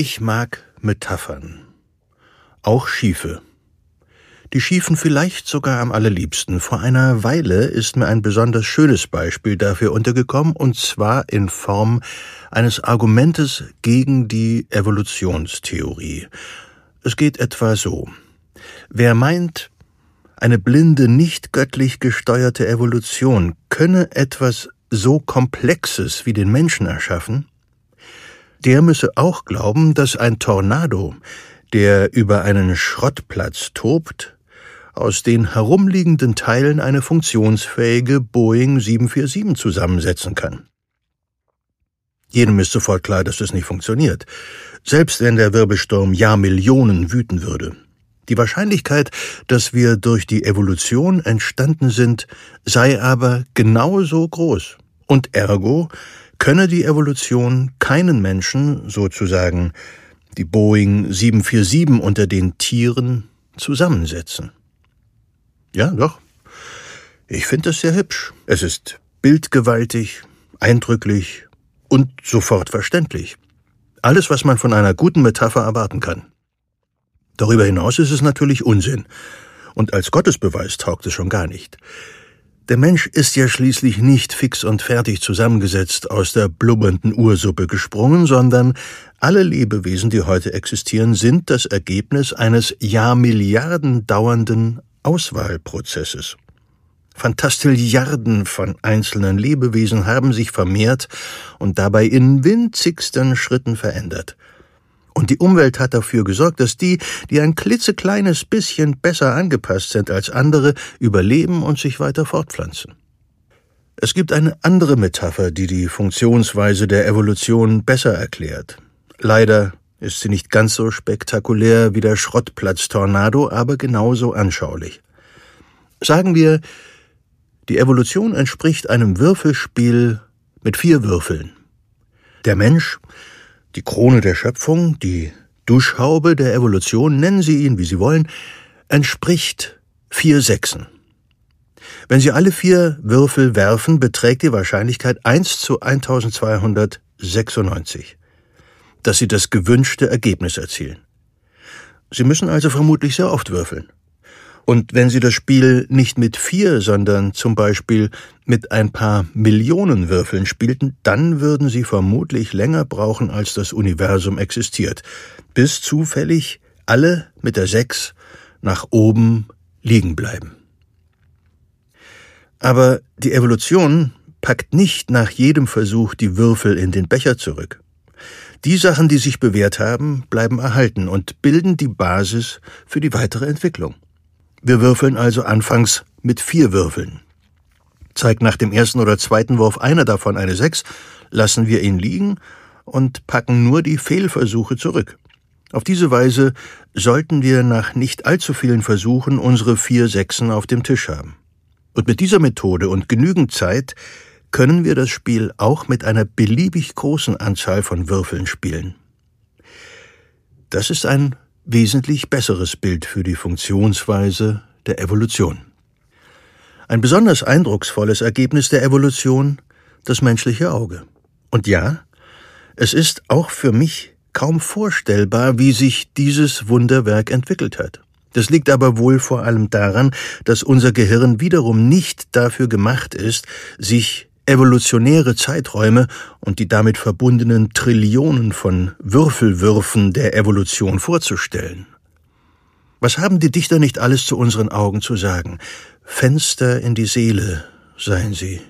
Ich mag Metaphern. Auch schiefe. Die schiefen vielleicht sogar am allerliebsten. Vor einer Weile ist mir ein besonders schönes Beispiel dafür untergekommen, und zwar in Form eines Argumentes gegen die Evolutionstheorie. Es geht etwa so. Wer meint, eine blinde, nicht göttlich gesteuerte Evolution könne etwas so Komplexes wie den Menschen erschaffen, der müsse auch glauben, dass ein Tornado, der über einen Schrottplatz tobt, aus den herumliegenden Teilen eine funktionsfähige Boeing 747 zusammensetzen kann. Jedem ist sofort klar, dass das nicht funktioniert, selbst wenn der Wirbelsturm Jahrmillionen wüten würde. Die Wahrscheinlichkeit, dass wir durch die Evolution entstanden sind, sei aber genauso groß. Und ergo könne die Evolution keinen Menschen, sozusagen die Boeing 747 unter den Tieren, zusammensetzen. Ja, doch. Ich finde es sehr hübsch. Es ist bildgewaltig, eindrücklich und sofort verständlich. Alles, was man von einer guten Metapher erwarten kann. Darüber hinaus ist es natürlich Unsinn. Und als Gottesbeweis taugt es schon gar nicht. Der Mensch ist ja schließlich nicht fix und fertig zusammengesetzt aus der blubbernden Ursuppe gesprungen, sondern alle Lebewesen, die heute existieren, sind das Ergebnis eines Jahrmilliarden dauernden Auswahlprozesses. Fantastilliarden von einzelnen Lebewesen haben sich vermehrt und dabei in winzigsten Schritten verändert. Und die Umwelt hat dafür gesorgt, dass die, die ein klitzekleines bisschen besser angepasst sind als andere, überleben und sich weiter fortpflanzen. Es gibt eine andere Metapher, die die Funktionsweise der Evolution besser erklärt. Leider ist sie nicht ganz so spektakulär wie der Schrottplatz-Tornado, aber genauso anschaulich. Sagen wir, die Evolution entspricht einem Würfelspiel mit vier Würfeln. Der Mensch die Krone der Schöpfung, die Duschhaube der Evolution, nennen Sie ihn, wie Sie wollen, entspricht vier Sechsen. Wenn Sie alle vier Würfel werfen, beträgt die Wahrscheinlichkeit 1 zu 1296, dass Sie das gewünschte Ergebnis erzielen. Sie müssen also vermutlich sehr oft würfeln. Und wenn Sie das Spiel nicht mit vier, sondern zum Beispiel mit ein paar Millionen Würfeln spielten, dann würden Sie vermutlich länger brauchen, als das Universum existiert, bis zufällig alle mit der Sechs nach oben liegen bleiben. Aber die Evolution packt nicht nach jedem Versuch die Würfel in den Becher zurück. Die Sachen, die sich bewährt haben, bleiben erhalten und bilden die Basis für die weitere Entwicklung. Wir würfeln also anfangs mit vier Würfeln. Zeigt nach dem ersten oder zweiten Wurf einer davon eine Sechs, lassen wir ihn liegen und packen nur die Fehlversuche zurück. Auf diese Weise sollten wir nach nicht allzu vielen Versuchen unsere vier Sechsen auf dem Tisch haben. Und mit dieser Methode und genügend Zeit können wir das Spiel auch mit einer beliebig großen Anzahl von Würfeln spielen. Das ist ein wesentlich besseres Bild für die Funktionsweise der Evolution. Ein besonders eindrucksvolles Ergebnis der Evolution das menschliche Auge. Und ja, es ist auch für mich kaum vorstellbar, wie sich dieses Wunderwerk entwickelt hat. Das liegt aber wohl vor allem daran, dass unser Gehirn wiederum nicht dafür gemacht ist, sich evolutionäre Zeiträume und die damit verbundenen Trillionen von Würfelwürfen der Evolution vorzustellen. Was haben die Dichter nicht alles zu unseren Augen zu sagen? Fenster in die Seele seien sie.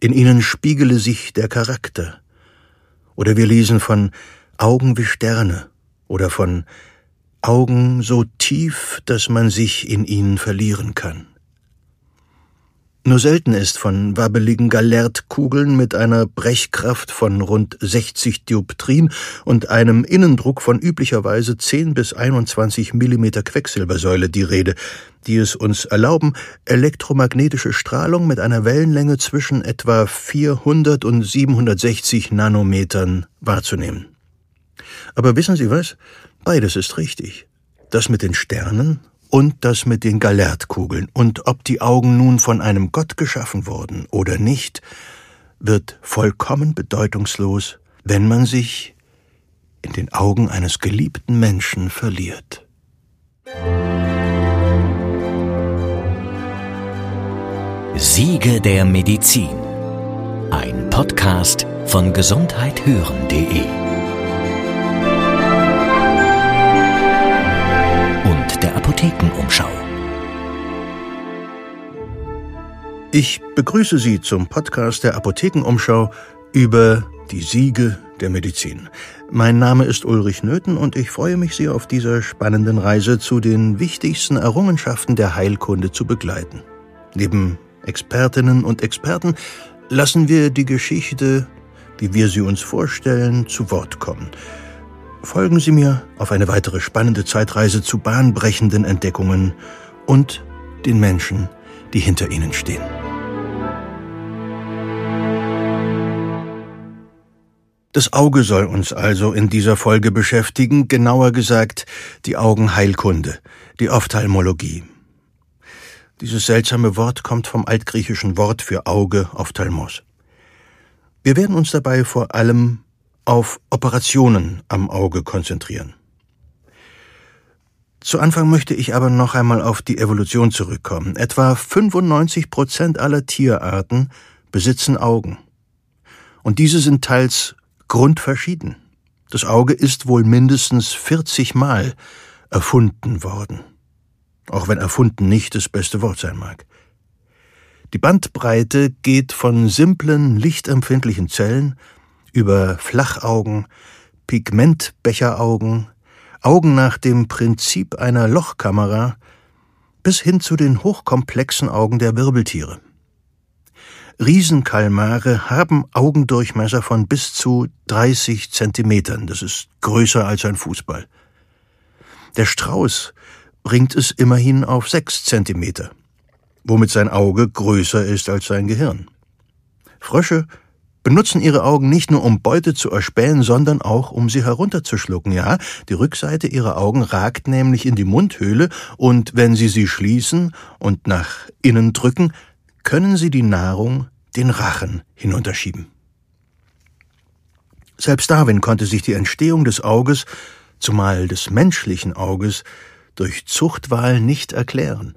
In ihnen spiegele sich der Charakter. Oder wir lesen von Augen wie Sterne oder von Augen so tief, dass man sich in ihnen verlieren kann. Nur selten ist von wabbeligen Galertkugeln mit einer Brechkraft von rund 60 Dioptrien und einem Innendruck von üblicherweise 10 bis 21 Millimeter Quecksilbersäule die Rede, die es uns erlauben, elektromagnetische Strahlung mit einer Wellenlänge zwischen etwa 400 und 760 Nanometern wahrzunehmen. Aber wissen Sie was? Beides ist richtig. Das mit den Sternen und das mit den Galertkugeln, und ob die Augen nun von einem Gott geschaffen wurden oder nicht, wird vollkommen bedeutungslos, wenn man sich in den Augen eines geliebten Menschen verliert. Siege der Medizin. Ein Podcast von gesundheithören.de der Apothekenumschau. Ich begrüße Sie zum Podcast der Apothekenumschau über die Siege der Medizin. Mein Name ist Ulrich Nöthen und ich freue mich, Sie auf dieser spannenden Reise zu den wichtigsten Errungenschaften der Heilkunde zu begleiten. Neben Expertinnen und Experten lassen wir die Geschichte, wie wir sie uns vorstellen, zu Wort kommen. Folgen Sie mir auf eine weitere spannende Zeitreise zu bahnbrechenden Entdeckungen und den Menschen, die hinter ihnen stehen. Das Auge soll uns also in dieser Folge beschäftigen, genauer gesagt die Augenheilkunde, die Ophthalmologie. Dieses seltsame Wort kommt vom altgriechischen Wort für Auge, Ophthalmos. Wir werden uns dabei vor allem auf Operationen am Auge konzentrieren. Zu Anfang möchte ich aber noch einmal auf die Evolution zurückkommen. Etwa 95 Prozent aller Tierarten besitzen Augen. Und diese sind teils grundverschieden. Das Auge ist wohl mindestens 40 Mal erfunden worden. Auch wenn erfunden nicht das beste Wort sein mag. Die Bandbreite geht von simplen, lichtempfindlichen Zellen über Flachaugen, Pigmentbecheraugen, Augen nach dem Prinzip einer Lochkamera bis hin zu den hochkomplexen Augen der Wirbeltiere. Riesenkalmare haben Augendurchmesser von bis zu 30 Zentimetern. Das ist größer als ein Fußball. Der Strauß bringt es immerhin auf sechs Zentimeter, womit sein Auge größer ist als sein Gehirn. Frösche benutzen ihre Augen nicht nur um Beute zu erspähen, sondern auch um sie herunterzuschlucken. Ja, die Rückseite ihrer Augen ragt nämlich in die Mundhöhle und wenn sie sie schließen und nach innen drücken, können sie die Nahrung den Rachen hinunterschieben. Selbst Darwin konnte sich die Entstehung des Auges, zumal des menschlichen Auges, durch Zuchtwahl nicht erklären.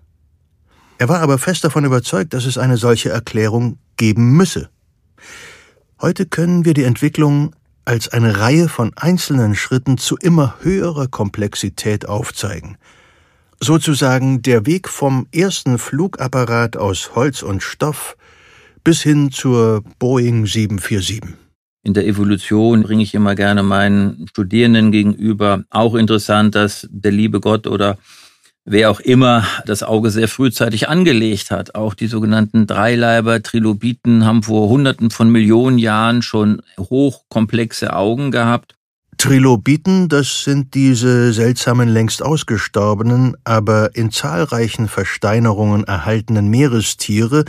Er war aber fest davon überzeugt, dass es eine solche Erklärung geben müsse. Heute können wir die Entwicklung als eine Reihe von einzelnen Schritten zu immer höherer Komplexität aufzeigen – sozusagen der Weg vom ersten Flugapparat aus Holz und Stoff bis hin zur Boeing 747. In der Evolution bringe ich immer gerne meinen Studierenden gegenüber auch interessant, dass der liebe Gott oder wer auch immer das Auge sehr frühzeitig angelegt hat. Auch die sogenannten Dreileiber, Trilobiten haben vor Hunderten von Millionen Jahren schon hochkomplexe Augen gehabt. Trilobiten, das sind diese seltsamen, längst ausgestorbenen, aber in zahlreichen Versteinerungen erhaltenen Meerestiere,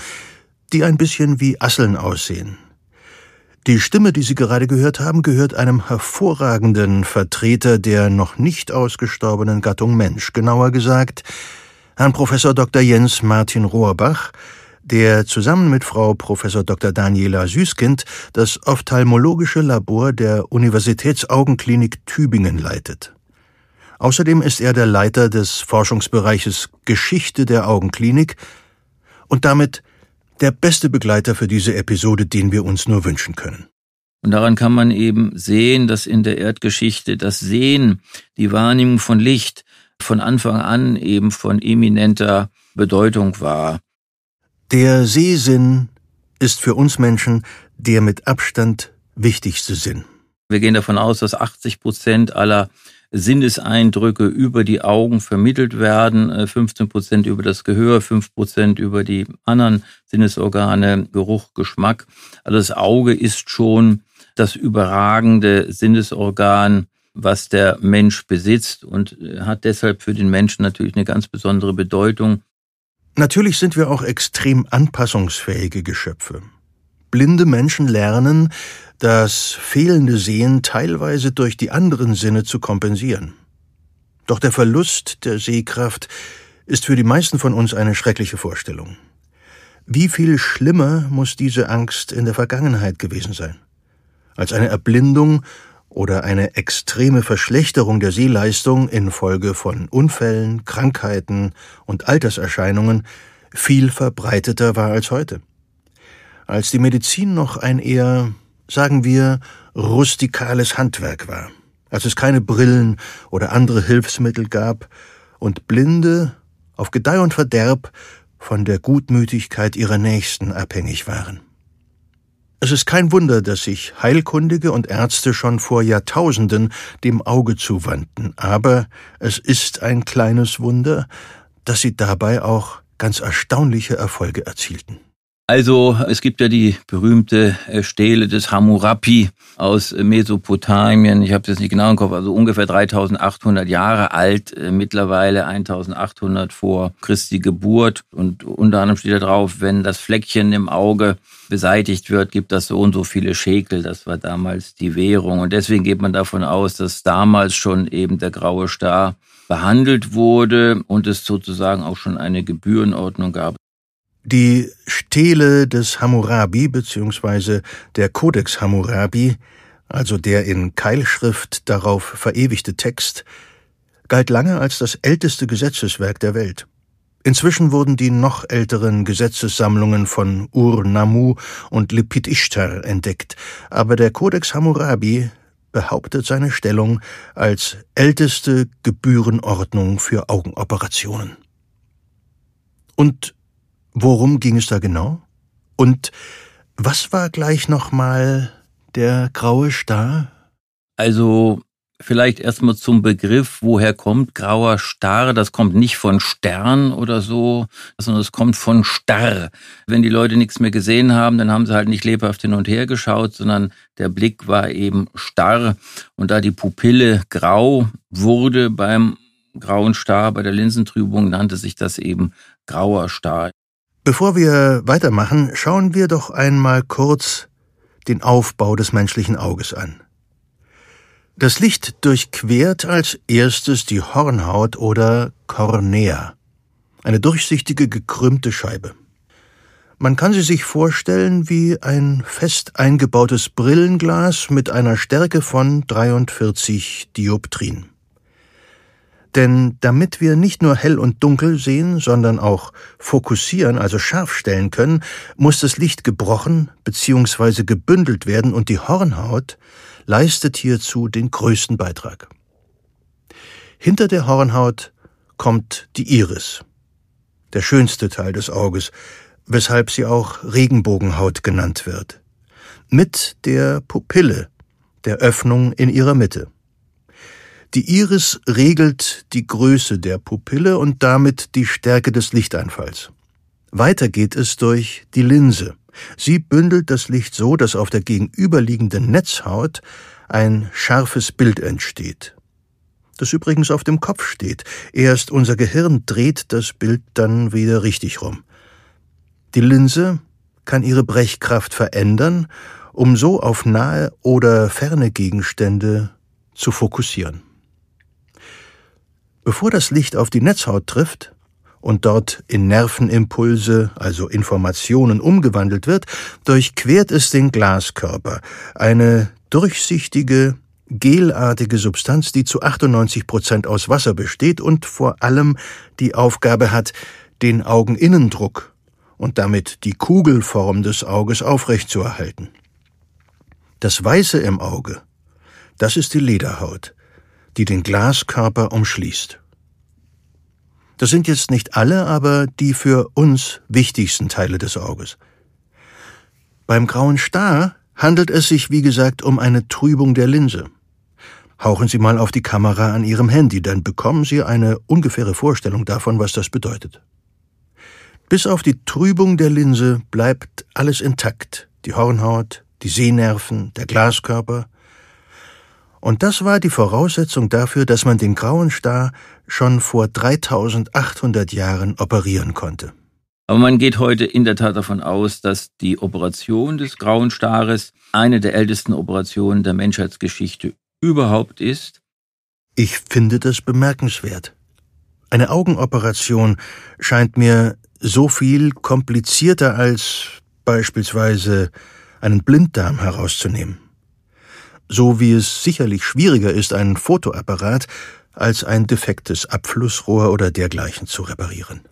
die ein bisschen wie Asseln aussehen. Die Stimme, die Sie gerade gehört haben, gehört einem hervorragenden Vertreter der noch nicht ausgestorbenen Gattung Mensch, genauer gesagt Herrn Professor Dr. Jens Martin Rohrbach, der zusammen mit Frau Prof. Dr. Daniela Süßkind das ophthalmologische Labor der Universitätsaugenklinik Tübingen leitet. Außerdem ist er der Leiter des Forschungsbereiches Geschichte der Augenklinik und damit der beste Begleiter für diese Episode, den wir uns nur wünschen können. Und daran kann man eben sehen, dass in der Erdgeschichte das Sehen, die Wahrnehmung von Licht von Anfang an eben von eminenter Bedeutung war. Der Sehsinn ist für uns Menschen der mit Abstand wichtigste Sinn. Wir gehen davon aus, dass 80 Prozent aller Sinneseindrücke über die Augen vermittelt werden, 15 äh, Prozent über das Gehör, 5 Prozent über die anderen Sinnesorgane, Geruch, Geschmack. Also das Auge ist schon das überragende Sinnesorgan, was der Mensch besitzt und äh, hat deshalb für den Menschen natürlich eine ganz besondere Bedeutung. Natürlich sind wir auch extrem anpassungsfähige Geschöpfe. Blinde Menschen lernen, das fehlende Sehen teilweise durch die anderen Sinne zu kompensieren. Doch der Verlust der Sehkraft ist für die meisten von uns eine schreckliche Vorstellung. Wie viel schlimmer muss diese Angst in der Vergangenheit gewesen sein? Als eine Erblindung oder eine extreme Verschlechterung der Sehleistung infolge von Unfällen, Krankheiten und Alterserscheinungen viel verbreiteter war als heute. Als die Medizin noch ein eher, sagen wir, rustikales Handwerk war, als es keine Brillen oder andere Hilfsmittel gab und Blinde auf Gedeih und Verderb von der Gutmütigkeit ihrer Nächsten abhängig waren. Es ist kein Wunder, dass sich Heilkundige und Ärzte schon vor Jahrtausenden dem Auge zuwandten, aber es ist ein kleines Wunder, dass sie dabei auch ganz erstaunliche Erfolge erzielten. Also es gibt ja die berühmte äh, Stele des Hammurapi aus äh, Mesopotamien. Ich habe das nicht genau im Kopf, also ungefähr 3800 Jahre alt, äh, mittlerweile 1800 vor Christi Geburt. Und unter anderem steht da drauf, wenn das Fleckchen im Auge beseitigt wird, gibt das so und so viele Schekel. Das war damals die Währung. Und deswegen geht man davon aus, dass damals schon eben der graue Star behandelt wurde und es sozusagen auch schon eine Gebührenordnung gab. Die Stele des Hammurabi bzw. der Codex Hammurabi, also der in Keilschrift darauf verewigte Text, galt lange als das älteste Gesetzeswerk der Welt. Inzwischen wurden die noch älteren Gesetzessammlungen von Ur-Nammu und Lipit Ishtar entdeckt, aber der Codex Hammurabi behauptet seine Stellung als älteste Gebührenordnung für Augenoperationen. Und Worum ging es da genau? Und was war gleich nochmal der graue Star? Also vielleicht erstmal zum Begriff, woher kommt grauer Star? Das kommt nicht von Stern oder so, sondern es kommt von Starr. Wenn die Leute nichts mehr gesehen haben, dann haben sie halt nicht lebhaft hin und her geschaut, sondern der Blick war eben starr. Und da die Pupille grau wurde beim grauen Star, bei der Linsentrübung, nannte sich das eben grauer Star. Bevor wir weitermachen, schauen wir doch einmal kurz den Aufbau des menschlichen Auges an. Das Licht durchquert als erstes die Hornhaut oder Kornea, eine durchsichtige gekrümmte Scheibe. Man kann sie sich vorstellen wie ein fest eingebautes Brillenglas mit einer Stärke von 43 Dioptrien. Denn damit wir nicht nur hell und dunkel sehen, sondern auch fokussieren, also scharf stellen können, muss das Licht gebrochen bzw. gebündelt werden und die Hornhaut leistet hierzu den größten Beitrag. Hinter der Hornhaut kommt die Iris, der schönste Teil des Auges, weshalb sie auch Regenbogenhaut genannt wird, mit der Pupille, der Öffnung in ihrer Mitte. Die Iris regelt die Größe der Pupille und damit die Stärke des Lichteinfalls. Weiter geht es durch die Linse. Sie bündelt das Licht so, dass auf der gegenüberliegenden Netzhaut ein scharfes Bild entsteht. Das übrigens auf dem Kopf steht. Erst unser Gehirn dreht das Bild dann wieder richtig rum. Die Linse kann ihre Brechkraft verändern, um so auf nahe oder ferne Gegenstände zu fokussieren. Bevor das Licht auf die Netzhaut trifft und dort in Nervenimpulse, also Informationen umgewandelt wird, durchquert es den Glaskörper, eine durchsichtige, gelartige Substanz, die zu 98 Prozent aus Wasser besteht und vor allem die Aufgabe hat, den Augeninnendruck und damit die Kugelform des Auges aufrechtzuerhalten. Das Weiße im Auge, das ist die Lederhaut, die den Glaskörper umschließt. Das sind jetzt nicht alle, aber die für uns wichtigsten Teile des Auges. Beim grauen Star handelt es sich, wie gesagt, um eine Trübung der Linse. Hauchen Sie mal auf die Kamera an Ihrem Handy, dann bekommen Sie eine ungefähre Vorstellung davon, was das bedeutet. Bis auf die Trübung der Linse bleibt alles intakt. Die Hornhaut, die Sehnerven, der Glaskörper, und das war die Voraussetzung dafür, dass man den grauen Star schon vor 3800 Jahren operieren konnte. Aber man geht heute in der Tat davon aus, dass die Operation des grauen Stares eine der ältesten Operationen der Menschheitsgeschichte überhaupt ist. Ich finde das bemerkenswert. Eine Augenoperation scheint mir so viel komplizierter als beispielsweise einen Blinddarm herauszunehmen. So wie es sicherlich schwieriger ist, einen Fotoapparat als ein defektes Abflussrohr oder dergleichen zu reparieren.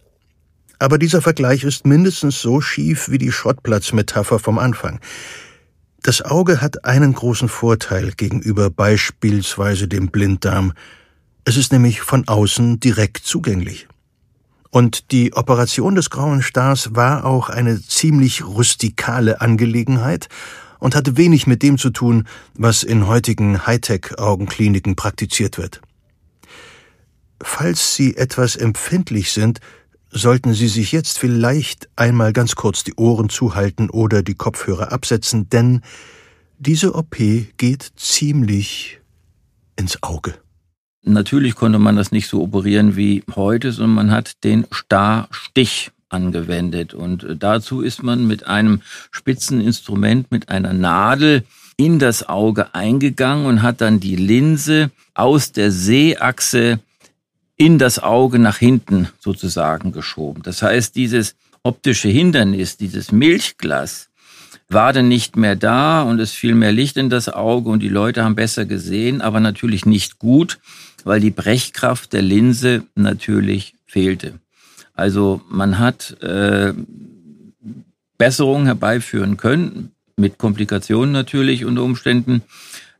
Aber dieser Vergleich ist mindestens so schief wie die Schrottplatzmetapher vom Anfang. Das Auge hat einen großen Vorteil gegenüber beispielsweise dem Blinddarm. Es ist nämlich von außen direkt zugänglich. Und die Operation des grauen Stars war auch eine ziemlich rustikale Angelegenheit und hatte wenig mit dem zu tun, was in heutigen Hightech-Augenkliniken praktiziert wird. Falls Sie etwas empfindlich sind, sollten Sie sich jetzt vielleicht einmal ganz kurz die Ohren zuhalten oder die Kopfhörer absetzen, denn diese OP geht ziemlich ins Auge. Natürlich konnte man das nicht so operieren wie heute, sondern man hat den Starrstich angewendet. Und dazu ist man mit einem spitzen Instrument, mit einer Nadel in das Auge eingegangen und hat dann die Linse aus der Sehachse in das Auge nach hinten sozusagen geschoben. Das heißt, dieses optische Hindernis, dieses Milchglas, war dann nicht mehr da und es fiel mehr Licht in das Auge und die Leute haben besser gesehen, aber natürlich nicht gut, weil die Brechkraft der Linse natürlich fehlte. Also man hat äh, Besserungen herbeiführen können, mit Komplikationen natürlich unter Umständen,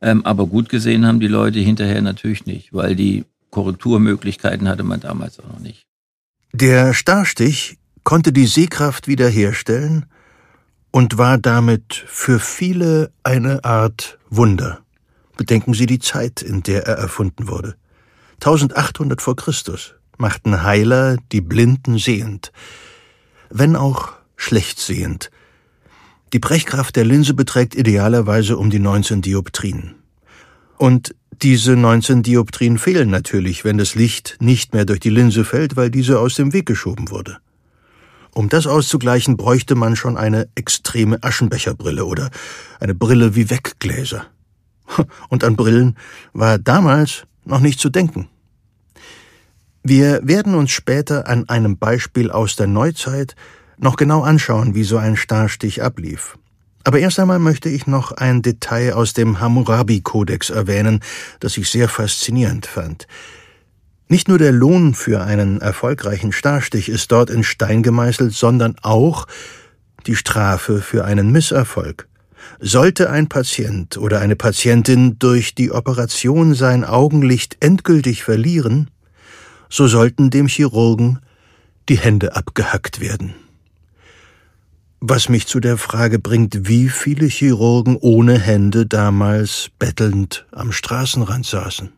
ähm, aber gut gesehen haben die Leute hinterher natürlich nicht, weil die Korrekturmöglichkeiten hatte man damals auch noch nicht. Der Starrstich konnte die Sehkraft wiederherstellen und war damit für viele eine Art Wunder. Bedenken Sie die Zeit, in der er erfunden wurde. 1800 vor Christus machten Heiler die Blinden sehend, wenn auch schlecht sehend. Die Brechkraft der Linse beträgt idealerweise um die 19 Dioptrien. Und diese 19 Dioptrien fehlen natürlich, wenn das Licht nicht mehr durch die Linse fällt, weil diese aus dem Weg geschoben wurde. Um das auszugleichen, bräuchte man schon eine extreme Aschenbecherbrille oder eine Brille wie Weggläser. Und an Brillen war damals noch nicht zu denken. Wir werden uns später an einem Beispiel aus der Neuzeit noch genau anschauen, wie so ein Starrstich ablief. Aber erst einmal möchte ich noch ein Detail aus dem Hammurabi-Kodex erwähnen, das ich sehr faszinierend fand. Nicht nur der Lohn für einen erfolgreichen Starrstich ist dort in Stein gemeißelt, sondern auch die Strafe für einen Misserfolg. Sollte ein Patient oder eine Patientin durch die Operation sein Augenlicht endgültig verlieren, so sollten dem Chirurgen die Hände abgehackt werden. Was mich zu der Frage bringt, wie viele Chirurgen ohne Hände damals bettelnd am Straßenrand saßen.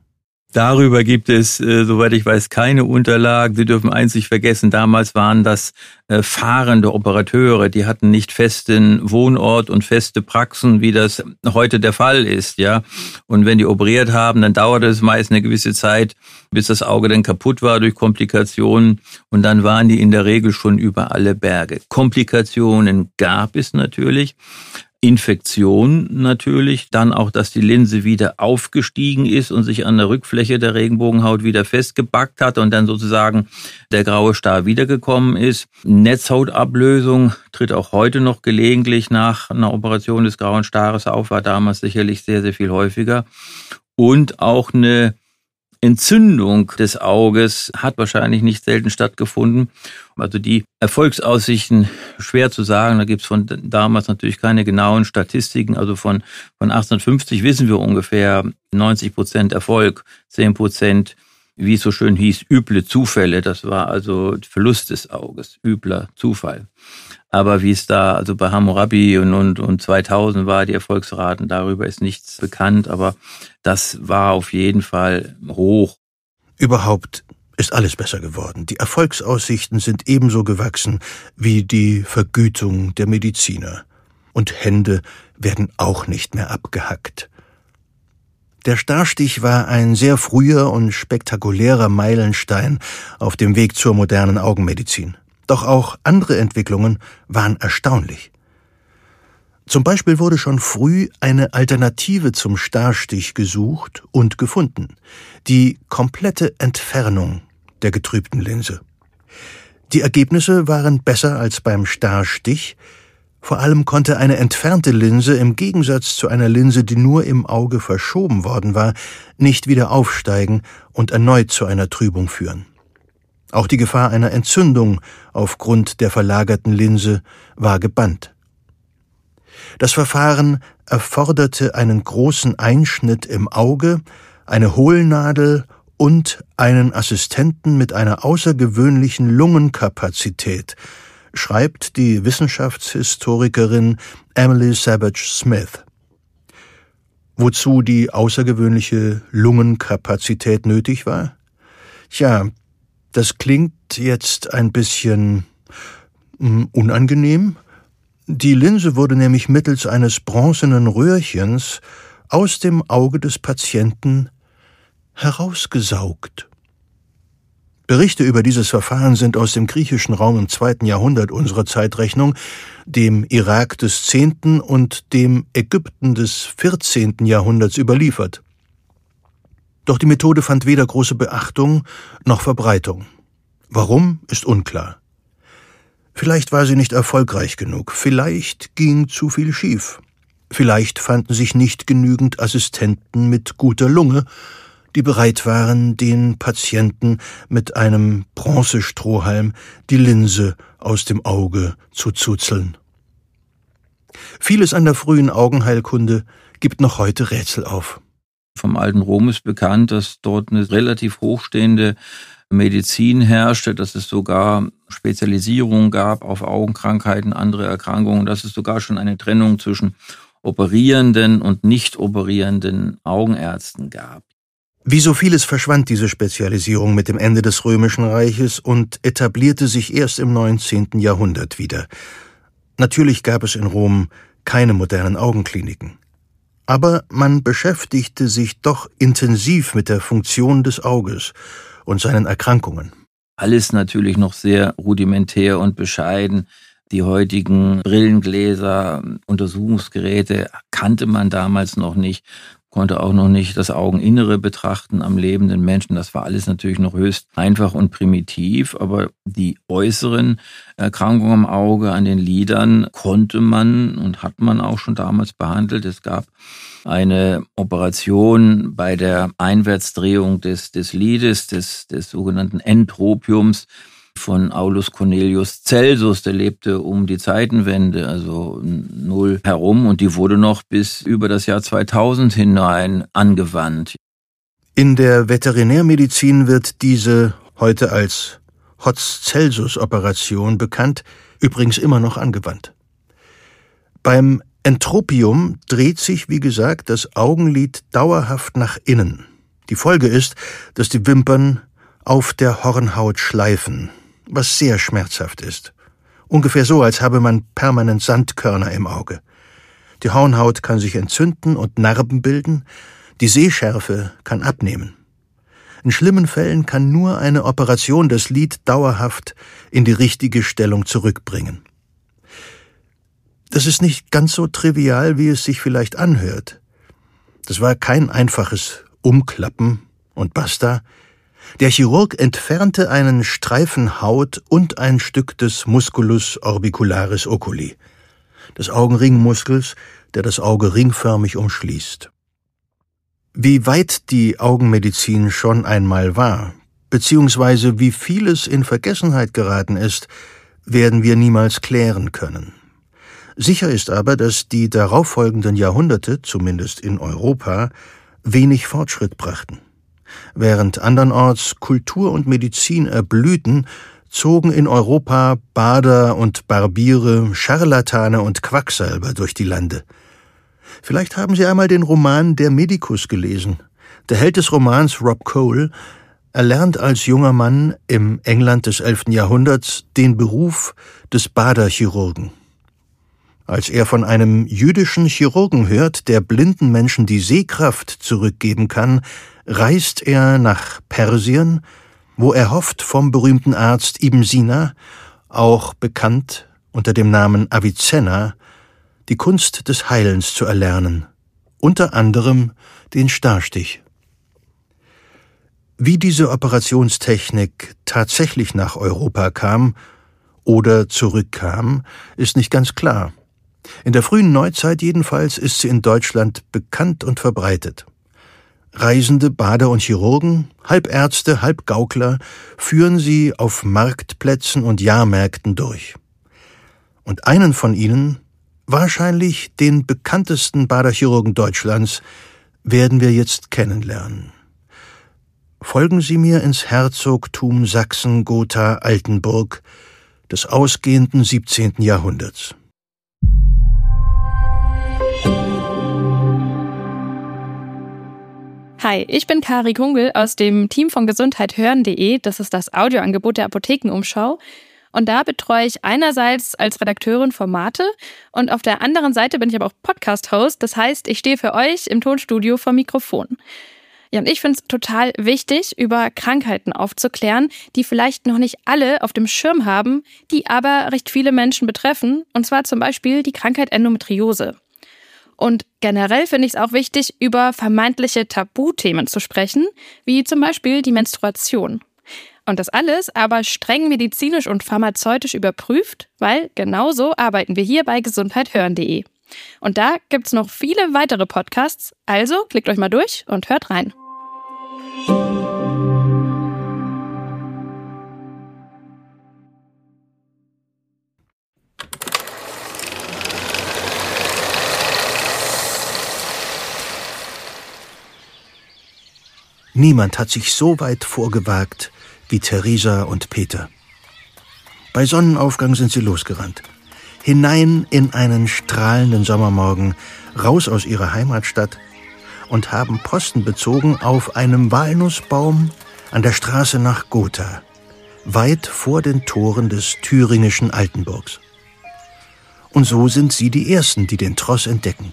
Darüber gibt es, äh, soweit ich weiß, keine Unterlagen. Sie dürfen einzig vergessen, damals waren das äh, fahrende Operateure, die hatten nicht festen Wohnort und feste Praxen, wie das heute der Fall ist, ja. Und wenn die operiert haben, dann dauerte es meist eine gewisse Zeit, bis das Auge dann kaputt war durch Komplikationen und dann waren die in der Regel schon über alle Berge. Komplikationen gab es natürlich, Infektion natürlich, dann auch, dass die Linse wieder aufgestiegen ist und sich an der Rückfläche der Regenbogenhaut wieder festgebackt hat und dann sozusagen der graue Star wiedergekommen ist. Netzhautablösung tritt auch heute noch gelegentlich nach einer Operation des grauen Stares auf, war damals sicherlich sehr, sehr viel häufiger. Und auch eine Entzündung des Auges hat wahrscheinlich nicht selten stattgefunden. Also die Erfolgsaussichten schwer zu sagen. Da gibt's von damals natürlich keine genauen Statistiken. Also von, von 1850 wissen wir ungefähr 90 Prozent Erfolg, 10 Prozent, wie es so schön hieß, üble Zufälle. Das war also Verlust des Auges, übler Zufall. Aber wie es da also bei Hammurabi und, und, und 2000 war, die Erfolgsraten, darüber ist nichts bekannt. Aber das war auf jeden Fall hoch. Überhaupt ist alles besser geworden. Die Erfolgsaussichten sind ebenso gewachsen wie die Vergütung der Mediziner. Und Hände werden auch nicht mehr abgehackt. Der Starrstich war ein sehr früher und spektakulärer Meilenstein auf dem Weg zur modernen Augenmedizin. Doch auch andere Entwicklungen waren erstaunlich. Zum Beispiel wurde schon früh eine Alternative zum Starrstich gesucht und gefunden, die komplette Entfernung der getrübten Linse. Die Ergebnisse waren besser als beim Starrstich, Vor allem konnte eine entfernte Linse im Gegensatz zu einer Linse, die nur im Auge verschoben worden war, nicht wieder aufsteigen und erneut zu einer Trübung führen. Auch die Gefahr einer Entzündung aufgrund der verlagerten Linse war gebannt. Das Verfahren erforderte einen großen Einschnitt im Auge, eine Hohlnadel und einen Assistenten mit einer außergewöhnlichen Lungenkapazität, schreibt die Wissenschaftshistorikerin Emily Savage Smith. Wozu die außergewöhnliche Lungenkapazität nötig war? Tja, das klingt jetzt ein bisschen hm, unangenehm. Die Linse wurde nämlich mittels eines bronzenen Röhrchens aus dem Auge des Patienten herausgesaugt. Berichte über dieses Verfahren sind aus dem griechischen Raum im zweiten Jahrhundert unserer Zeitrechnung, dem Irak des zehnten und dem Ägypten des vierzehnten Jahrhunderts überliefert. Doch die Methode fand weder große Beachtung noch Verbreitung. Warum ist unklar. Vielleicht war sie nicht erfolgreich genug, vielleicht ging zu viel schief, vielleicht fanden sich nicht genügend Assistenten mit guter Lunge, die bereit waren, den Patienten mit einem Bronzestrohhalm die Linse aus dem Auge zu zuzeln. Vieles an der frühen Augenheilkunde gibt noch heute Rätsel auf. Vom alten Rom ist bekannt, dass dort eine relativ hochstehende Medizin herrschte, dass es sogar Spezialisierung gab auf Augenkrankheiten, andere Erkrankungen, dass es sogar schon eine Trennung zwischen operierenden und nicht operierenden Augenärzten gab. Wie so vieles verschwand diese Spezialisierung mit dem Ende des Römischen Reiches und etablierte sich erst im 19. Jahrhundert wieder. Natürlich gab es in Rom keine modernen Augenkliniken. Aber man beschäftigte sich doch intensiv mit der Funktion des Auges und seinen Erkrankungen. Alles natürlich noch sehr rudimentär und bescheiden. Die heutigen Brillengläser, Untersuchungsgeräte kannte man damals noch nicht konnte auch noch nicht das Augeninnere betrachten am lebenden Menschen. Das war alles natürlich noch höchst einfach und primitiv, aber die äußeren Erkrankungen am Auge, an den Lidern konnte man und hat man auch schon damals behandelt. Es gab eine Operation bei der Einwärtsdrehung des, des Lides, des, des sogenannten Entropiums von Aulus Cornelius Celsus, der lebte um die Zeitenwende, also null herum, und die wurde noch bis über das Jahr 2000 hinein angewandt. In der Veterinärmedizin wird diese heute als Hotz-Celsus-Operation bekannt, übrigens immer noch angewandt. Beim Entropium dreht sich, wie gesagt, das Augenlid dauerhaft nach innen. Die Folge ist, dass die Wimpern auf der Hornhaut schleifen, was sehr schmerzhaft ist. Ungefähr so, als habe man permanent Sandkörner im Auge. Die Hornhaut kann sich entzünden und Narben bilden, die Sehschärfe kann abnehmen. In schlimmen Fällen kann nur eine Operation das Lid dauerhaft in die richtige Stellung zurückbringen. Das ist nicht ganz so trivial, wie es sich vielleicht anhört. Das war kein einfaches Umklappen und basta, der Chirurg entfernte einen Streifen Haut und ein Stück des Musculus orbicularis oculi, des Augenringmuskels, der das Auge ringförmig umschließt. Wie weit die Augenmedizin schon einmal war, beziehungsweise wie vieles in Vergessenheit geraten ist, werden wir niemals klären können. Sicher ist aber, dass die darauffolgenden Jahrhunderte, zumindest in Europa, wenig Fortschritt brachten. Während andernorts Kultur und Medizin erblühten, zogen in Europa Bader und Barbiere, Scharlatane und Quacksalber durch die Lande. Vielleicht haben Sie einmal den Roman Der Medikus gelesen. Der Held des Romans, Rob Cole, erlernt als junger Mann im England des 11. Jahrhunderts den Beruf des Baderchirurgen. Als er von einem jüdischen Chirurgen hört, der blinden Menschen die Sehkraft zurückgeben kann, reist er nach Persien, wo er hofft, vom berühmten Arzt Ibn Sina, auch bekannt unter dem Namen Avicenna, die Kunst des Heilens zu erlernen, unter anderem den Starstich. Wie diese Operationstechnik tatsächlich nach Europa kam oder zurückkam, ist nicht ganz klar. In der frühen Neuzeit jedenfalls ist sie in Deutschland bekannt und verbreitet. Reisende, Bader und Chirurgen, Halbärzte, Halbgaukler führen sie auf Marktplätzen und Jahrmärkten durch. Und einen von ihnen, wahrscheinlich den bekanntesten Baderchirurgen Deutschlands, werden wir jetzt kennenlernen. Folgen Sie mir ins Herzogtum Sachsen-Gotha-Altenburg des ausgehenden 17. Jahrhunderts. Hi, ich bin Kari Kungel aus dem Team von gesundheithören.de. Das ist das Audioangebot der Apothekenumschau. Und da betreue ich einerseits als Redakteurin Formate und auf der anderen Seite bin ich aber auch Podcast-Host. Das heißt, ich stehe für euch im Tonstudio vor Mikrofon. Ja, und ich finde es total wichtig, über Krankheiten aufzuklären, die vielleicht noch nicht alle auf dem Schirm haben, die aber recht viele Menschen betreffen. Und zwar zum Beispiel die Krankheit Endometriose. Und generell finde ich es auch wichtig, über vermeintliche Tabuthemen zu sprechen, wie zum Beispiel die Menstruation. Und das alles aber streng medizinisch und pharmazeutisch überprüft, weil genauso arbeiten wir hier bei gesundheithören.de. Und da gibt es noch viele weitere Podcasts, also klickt euch mal durch und hört rein. Niemand hat sich so weit vorgewagt wie Theresa und Peter. Bei Sonnenaufgang sind sie losgerannt. Hinein in einen strahlenden Sommermorgen, raus aus ihrer Heimatstadt und haben Posten bezogen auf einem Walnussbaum an der Straße nach Gotha, weit vor den Toren des thüringischen Altenburgs. Und so sind sie die Ersten, die den Tross entdecken.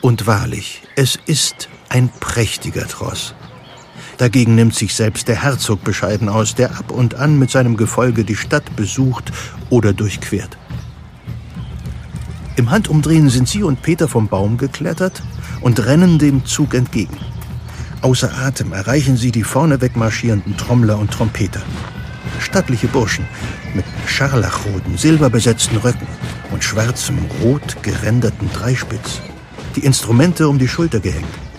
Und wahrlich, es ist ein prächtiger Tross. Dagegen nimmt sich selbst der Herzog bescheiden aus, der ab und an mit seinem Gefolge die Stadt besucht oder durchquert. Im Handumdrehen sind sie und Peter vom Baum geklettert und rennen dem Zug entgegen. Außer Atem erreichen sie die vorneweg marschierenden Trommler und Trompeter. Stattliche Burschen mit scharlachroten, silberbesetzten Röcken und schwarzem, rot geränderten Dreispitz. Die Instrumente um die Schulter gehängt.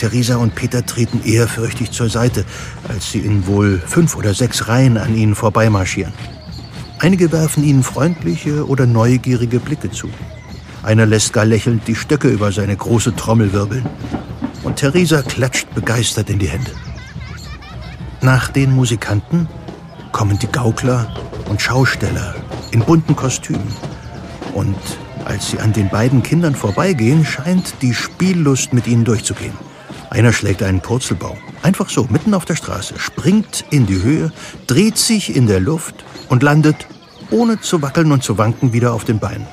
Theresa und Peter treten ehrfürchtig zur Seite, als sie in wohl fünf oder sechs Reihen an ihnen vorbeimarschieren. Einige werfen ihnen freundliche oder neugierige Blicke zu. Einer lässt gar lächelnd die Stöcke über seine große Trommel wirbeln. Und Theresa klatscht begeistert in die Hände. Nach den Musikanten kommen die Gaukler und Schausteller in bunten Kostümen. Und als sie an den beiden Kindern vorbeigehen, scheint die Spiellust mit ihnen durchzugehen. Einer schlägt einen Purzelbaum. Einfach so, mitten auf der Straße, springt in die Höhe, dreht sich in der Luft und landet, ohne zu wackeln und zu wanken, wieder auf den Beinen.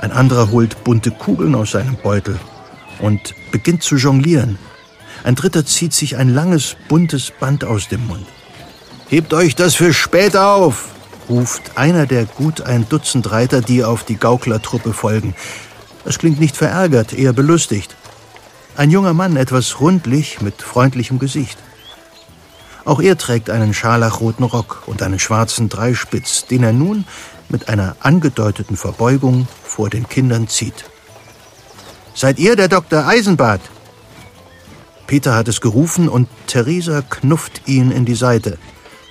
Ein anderer holt bunte Kugeln aus seinem Beutel und beginnt zu jonglieren. Ein dritter zieht sich ein langes, buntes Band aus dem Mund. Hebt euch das für später auf, ruft einer der gut ein Dutzend Reiter, die auf die Gauklertruppe folgen. Es klingt nicht verärgert, eher belustigt. Ein junger Mann, etwas rundlich, mit freundlichem Gesicht. Auch er trägt einen scharlachroten Rock und einen schwarzen Dreispitz, den er nun mit einer angedeuteten Verbeugung vor den Kindern zieht. Seid ihr der Dr. Eisenbart? Peter hat es gerufen und Theresa knufft ihn in die Seite.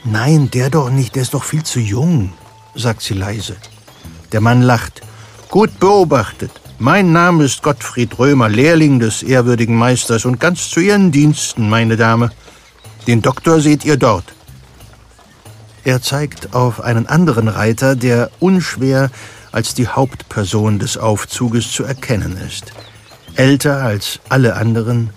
Nein, der doch nicht, der ist doch viel zu jung, sagt sie leise. Der Mann lacht. Gut beobachtet. Mein Name ist Gottfried Römer, Lehrling des ehrwürdigen Meisters und ganz zu Ihren Diensten, meine Dame. Den Doktor seht ihr dort. Er zeigt auf einen anderen Reiter, der unschwer als die Hauptperson des Aufzuges zu erkennen ist. Älter als alle anderen,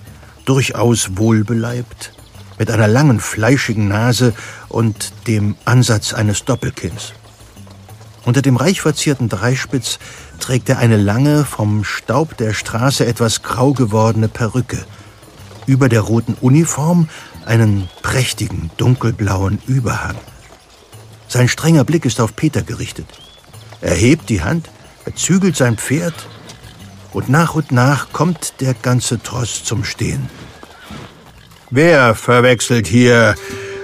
durchaus wohlbeleibt, mit einer langen, fleischigen Nase und dem Ansatz eines Doppelkinns. Unter dem reich verzierten Dreispitz trägt er eine lange, vom Staub der Straße etwas grau gewordene Perücke. Über der roten Uniform einen prächtigen, dunkelblauen Überhang. Sein strenger Blick ist auf Peter gerichtet. Er hebt die Hand, er zügelt sein Pferd und nach und nach kommt der ganze Tross zum Stehen. Wer verwechselt hier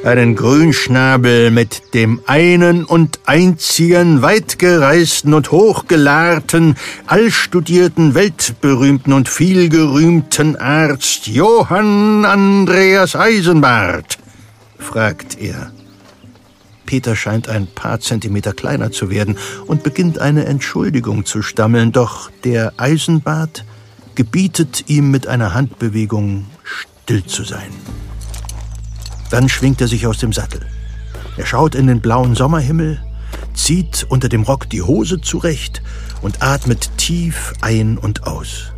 einen Grünschnabel mit dem einen und einzigen, weitgereisten und hochgelahrten, allstudierten, weltberühmten und vielgerühmten Arzt Johann Andreas Eisenbart? fragt er. Peter scheint ein paar Zentimeter kleiner zu werden und beginnt eine Entschuldigung zu stammeln, doch der Eisenbart gebietet ihm mit einer Handbewegung still zu sein. Dann schwingt er sich aus dem Sattel. Er schaut in den blauen Sommerhimmel, zieht unter dem Rock die Hose zurecht und atmet tief ein und aus.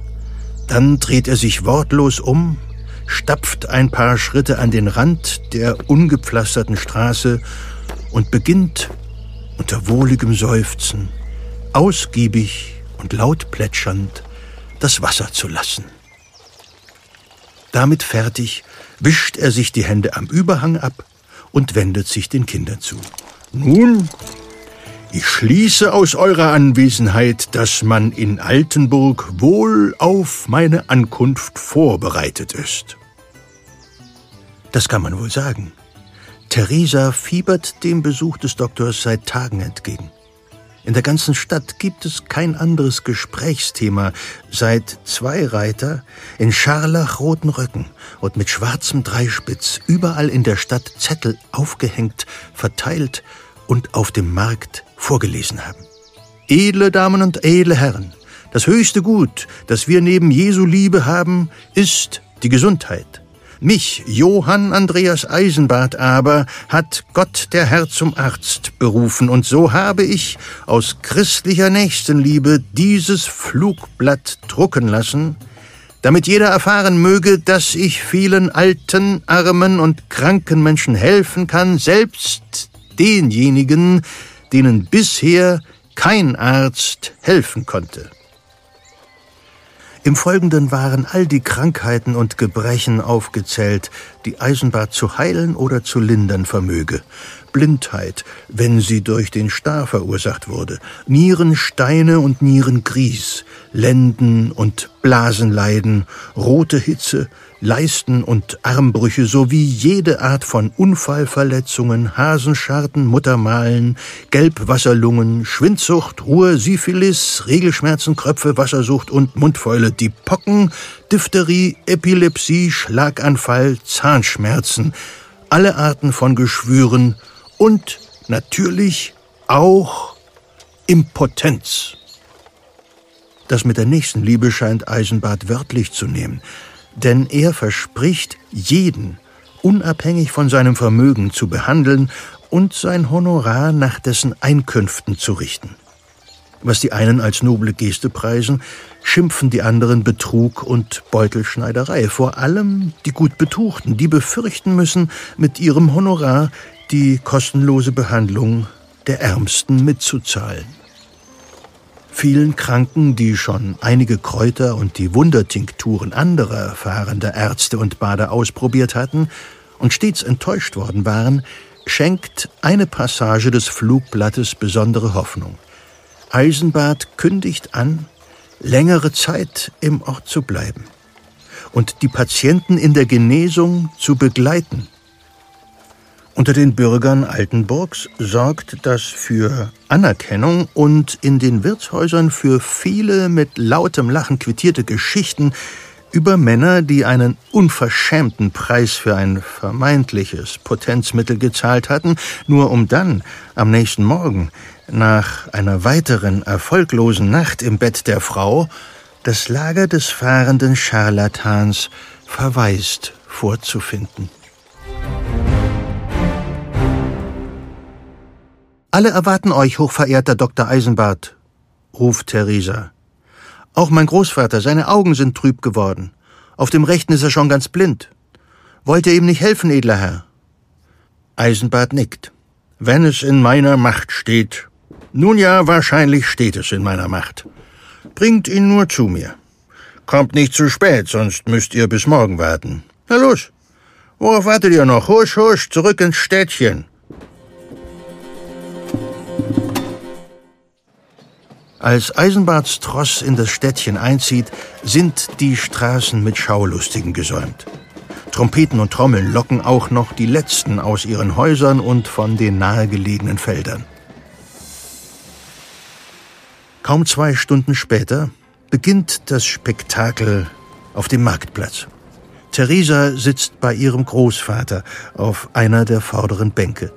Dann dreht er sich wortlos um, stapft ein paar Schritte an den Rand der ungepflasterten Straße und beginnt unter wohligem Seufzen, ausgiebig und laut plätschernd, das Wasser zu lassen. Damit fertig wischt er sich die Hände am Überhang ab und wendet sich den Kindern zu. Nun, ich schließe aus eurer Anwesenheit, dass man in Altenburg wohl auf meine Ankunft vorbereitet ist. Das kann man wohl sagen. Theresa fiebert dem Besuch des Doktors seit Tagen entgegen. In der ganzen Stadt gibt es kein anderes Gesprächsthema, seit zwei Reiter in scharlachroten Röcken und mit schwarzem Dreispitz überall in der Stadt Zettel aufgehängt, verteilt und auf dem Markt vorgelesen haben. Edle Damen und edle Herren, das höchste Gut, das wir neben Jesu Liebe haben, ist die Gesundheit. Mich, Johann Andreas Eisenbart aber, hat Gott der Herr zum Arzt berufen, und so habe ich aus christlicher Nächstenliebe dieses Flugblatt drucken lassen, damit jeder erfahren möge, dass ich vielen alten, armen und kranken Menschen helfen kann, selbst denjenigen, denen bisher kein Arzt helfen konnte. Im Folgenden waren all die Krankheiten und Gebrechen aufgezählt, die Eisenbart zu heilen oder zu lindern vermöge. Blindheit, wenn sie durch den Star verursacht wurde, Nierensteine und Nierengries, Lenden- und Blasenleiden, rote Hitze, Leisten- und Armbrüche sowie jede Art von Unfallverletzungen, Hasenscharten, Muttermalen, Gelbwasserlungen, Schwindsucht, Ruhe, Syphilis, Regelschmerzen, Kröpfe, Wassersucht und Mundfäule, die Pocken, Diphtherie, Epilepsie, Schlaganfall, Zahnschmerzen, alle Arten von Geschwüren und natürlich auch Impotenz. Das mit der Nächstenliebe scheint Eisenbart wörtlich zu nehmen, denn er verspricht, jeden, unabhängig von seinem Vermögen zu behandeln und sein Honorar nach dessen Einkünften zu richten. Was die einen als noble Geste preisen, schimpfen die anderen Betrug und Beutelschneiderei. Vor allem die gut Betuchten, die befürchten müssen, mit ihrem Honorar die kostenlose Behandlung der Ärmsten mitzuzahlen. Vielen Kranken, die schon einige Kräuter und die Wundertinkturen anderer erfahrener Ärzte und Bader ausprobiert hatten und stets enttäuscht worden waren, schenkt eine Passage des Flugblattes besondere Hoffnung. Eisenbart kündigt an, längere Zeit im Ort zu bleiben und die Patienten in der Genesung zu begleiten unter den Bürgern Altenburgs sorgt das für Anerkennung und in den Wirtshäusern für viele mit lautem Lachen quittierte Geschichten über Männer, die einen unverschämten Preis für ein vermeintliches Potenzmittel gezahlt hatten, nur um dann am nächsten Morgen, nach einer weiteren erfolglosen Nacht im Bett der Frau, das Lager des fahrenden Scharlatans verwaist vorzufinden. Alle erwarten euch, hochverehrter Dr. Eisenbart, ruft Theresa. Auch mein Großvater, seine Augen sind trüb geworden. Auf dem rechten ist er schon ganz blind. Wollt ihr ihm nicht helfen, edler Herr? Eisenbart nickt. Wenn es in meiner Macht steht. Nun ja, wahrscheinlich steht es in meiner Macht. Bringt ihn nur zu mir. Kommt nicht zu spät, sonst müsst ihr bis morgen warten. Na los. Worauf wartet ihr noch? Husch, husch, zurück ins Städtchen. Als Eisenbarts Tross in das Städtchen einzieht, sind die Straßen mit Schaulustigen gesäumt. Trompeten und Trommeln locken auch noch die Letzten aus ihren Häusern und von den nahegelegenen Feldern. Kaum zwei Stunden später beginnt das Spektakel auf dem Marktplatz. Theresa sitzt bei ihrem Großvater auf einer der vorderen Bänke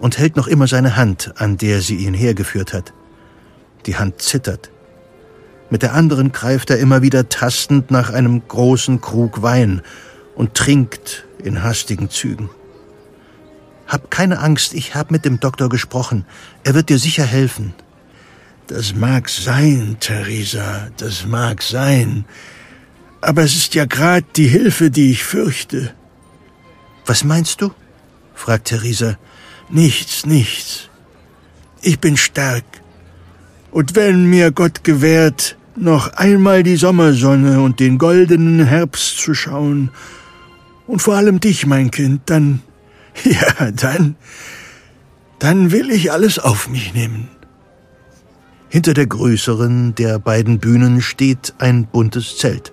und hält noch immer seine Hand, an der sie ihn hergeführt hat. Die Hand zittert. Mit der anderen greift er immer wieder tastend nach einem großen Krug Wein und trinkt in hastigen Zügen. Hab keine Angst, ich hab mit dem Doktor gesprochen. Er wird dir sicher helfen. Das mag sein, Theresa, das mag sein. Aber es ist ja gerade die Hilfe, die ich fürchte. Was meinst du? fragt Theresa. Nichts, nichts. Ich bin stark. Und wenn mir Gott gewährt, noch einmal die Sommersonne und den goldenen Herbst zu schauen, und vor allem dich, mein Kind, dann, ja, dann, dann will ich alles auf mich nehmen. Hinter der größeren der beiden Bühnen steht ein buntes Zelt.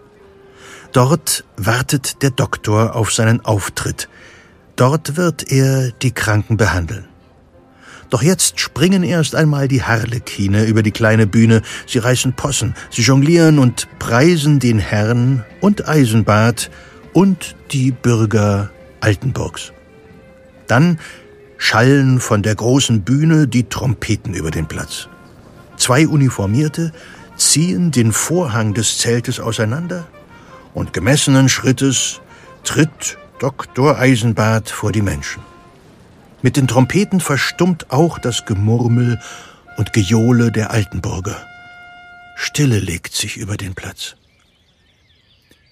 Dort wartet der Doktor auf seinen Auftritt. Dort wird er die Kranken behandeln. Doch jetzt springen erst einmal die Harlekine über die kleine Bühne. Sie reißen Possen, sie jonglieren und preisen den Herrn und Eisenbart und die Bürger Altenburgs. Dann schallen von der großen Bühne die Trompeten über den Platz. Zwei Uniformierte ziehen den Vorhang des Zeltes auseinander und gemessenen Schrittes tritt Dr. Eisenbart vor die Menschen. Mit den Trompeten verstummt auch das Gemurmel und Gejohle der Altenburger. Stille legt sich über den Platz.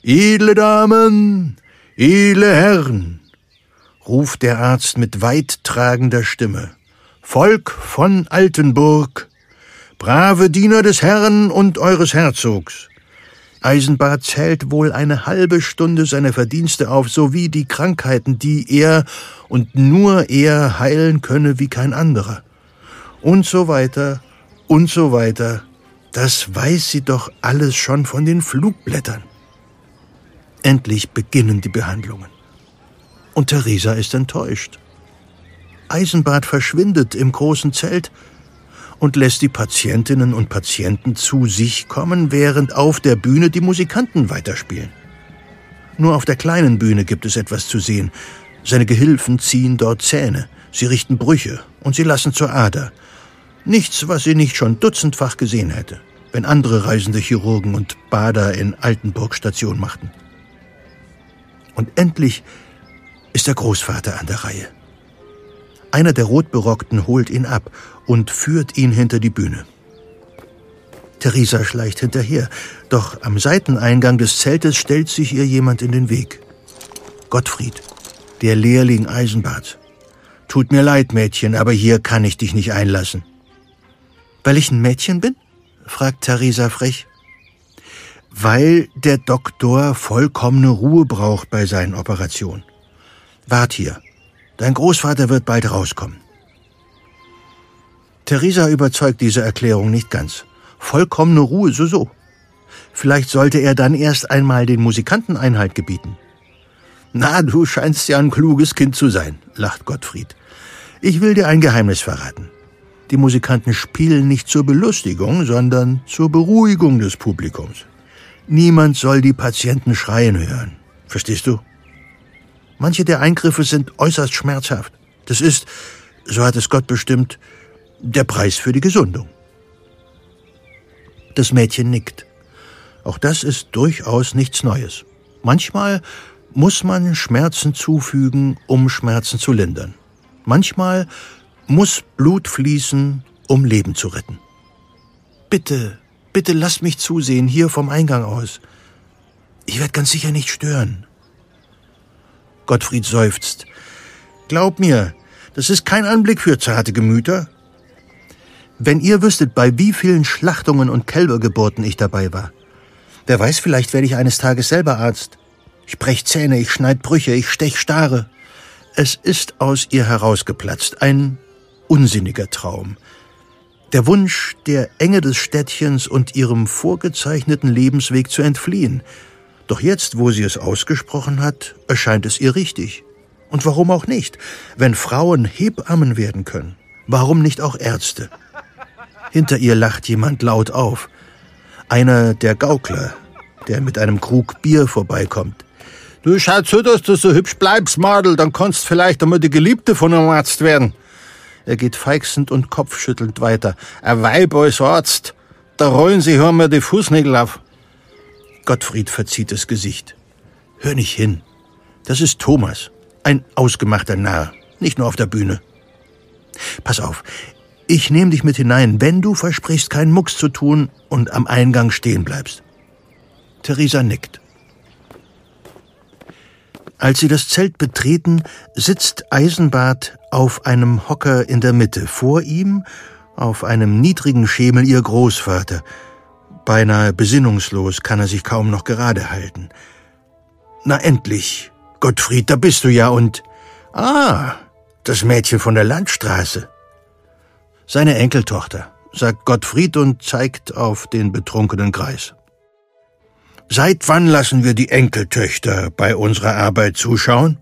Edle Damen, edle Herren, ruft der Arzt mit weittragender Stimme. Volk von Altenburg, brave Diener des Herrn und eures Herzogs. Eisenbart zählt wohl eine halbe Stunde seine Verdienste auf, sowie die Krankheiten, die er und nur er heilen könne wie kein anderer. Und so weiter und so weiter. Das weiß sie doch alles schon von den Flugblättern. Endlich beginnen die Behandlungen. Und Theresa ist enttäuscht. Eisenbart verschwindet im großen Zelt, und lässt die Patientinnen und Patienten zu sich kommen, während auf der Bühne die Musikanten weiterspielen. Nur auf der kleinen Bühne gibt es etwas zu sehen. Seine Gehilfen ziehen dort Zähne, sie richten Brüche und sie lassen zur Ader. Nichts, was sie nicht schon dutzendfach gesehen hätte, wenn andere reisende Chirurgen und Bader in Altenburg Station machten. Und endlich ist der Großvater an der Reihe. Einer der Rotberockten holt ihn ab und führt ihn hinter die Bühne. Theresa schleicht hinterher, doch am Seiteneingang des Zeltes stellt sich ihr jemand in den Weg. Gottfried, der Lehrling Eisenbarts. Tut mir leid, Mädchen, aber hier kann ich dich nicht einlassen. Weil ich ein Mädchen bin? fragt Theresa frech. Weil der Doktor vollkommene Ruhe braucht bei seinen Operationen. Wart hier, Dein Großvater wird bald rauskommen. Theresa überzeugt diese Erklärung nicht ganz. Vollkommene Ruhe, so so. Vielleicht sollte er dann erst einmal den Musikanten Einhalt gebieten. Na, du scheinst ja ein kluges Kind zu sein, lacht Gottfried. Ich will dir ein Geheimnis verraten. Die Musikanten spielen nicht zur Belustigung, sondern zur Beruhigung des Publikums. Niemand soll die Patienten schreien hören. Verstehst du? Manche der Eingriffe sind äußerst schmerzhaft. Das ist, so hat es Gott bestimmt, der Preis für die Gesundung. Das Mädchen nickt. Auch das ist durchaus nichts Neues. Manchmal muss man Schmerzen zufügen, um Schmerzen zu lindern. Manchmal muss Blut fließen, um Leben zu retten. Bitte, bitte lasst mich zusehen, hier vom Eingang aus. Ich werde ganz sicher nicht stören. Gottfried seufzt. Glaub mir, das ist kein Anblick für zarte Gemüter. Wenn ihr wüsstet, bei wie vielen Schlachtungen und Kälbergeburten ich dabei war. Wer weiß, vielleicht werde ich eines Tages selber Arzt. Ich brech Zähne, ich schneid Brüche, ich stech Stare. Es ist aus ihr herausgeplatzt, ein unsinniger Traum. Der Wunsch, der Enge des Städtchens und ihrem vorgezeichneten Lebensweg zu entfliehen – Doch jetzt, wo sie es ausgesprochen hat, erscheint es ihr richtig. Und warum auch nicht? Wenn Frauen Hebammen werden können, warum nicht auch Ärzte? Hinter ihr lacht jemand laut auf. Einer der Gaukler, der mit einem Krug Bier vorbeikommt. Du schau zu, dass du so hübsch bleibst, Madel, dann kannst vielleicht einmal die Geliebte von einem Arzt werden. Er geht feixend und kopfschüttelnd weiter. Ein Weib als Arzt, da rollen sich mir die Fußnägel auf. Gottfried verzieht das Gesicht. Hör nicht hin. Das ist Thomas. Ein ausgemachter Narr. Nicht nur auf der Bühne. Pass auf. Ich nehme dich mit hinein, wenn du versprichst, keinen Mucks zu tun und am Eingang stehen bleibst. Theresa nickt. Als sie das Zelt betreten, sitzt Eisenbart auf einem Hocker in der Mitte. Vor ihm, auf einem niedrigen Schemel, ihr Großvater. Beinahe besinnungslos kann er sich kaum noch gerade halten. Na endlich, Gottfried, da bist du ja und... Ah, das Mädchen von der Landstraße. Seine Enkeltochter, sagt Gottfried und zeigt auf den betrunkenen Greis. Seit wann lassen wir die Enkeltöchter bei unserer Arbeit zuschauen?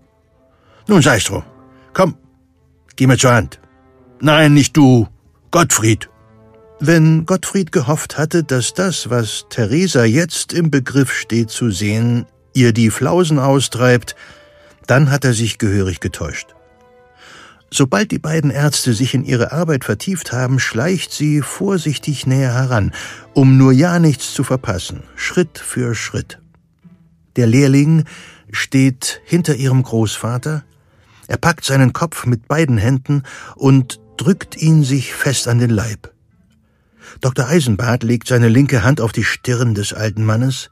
Nun sei's drum. Komm, geh mir zur Hand. Nein, nicht du, Gottfried. Wenn Gottfried gehofft hatte, dass das, was Theresa jetzt im Begriff steht zu sehen, ihr die Flausen austreibt, dann hat er sich gehörig getäuscht. Sobald die beiden Ärzte sich in ihre Arbeit vertieft haben, schleicht sie vorsichtig näher heran, um nur ja nichts zu verpassen, Schritt für Schritt. Der Lehrling steht hinter ihrem Großvater, er packt seinen Kopf mit beiden Händen und drückt ihn sich fest an den Leib. Dr. Eisenbart legt seine linke Hand auf die Stirn des alten Mannes,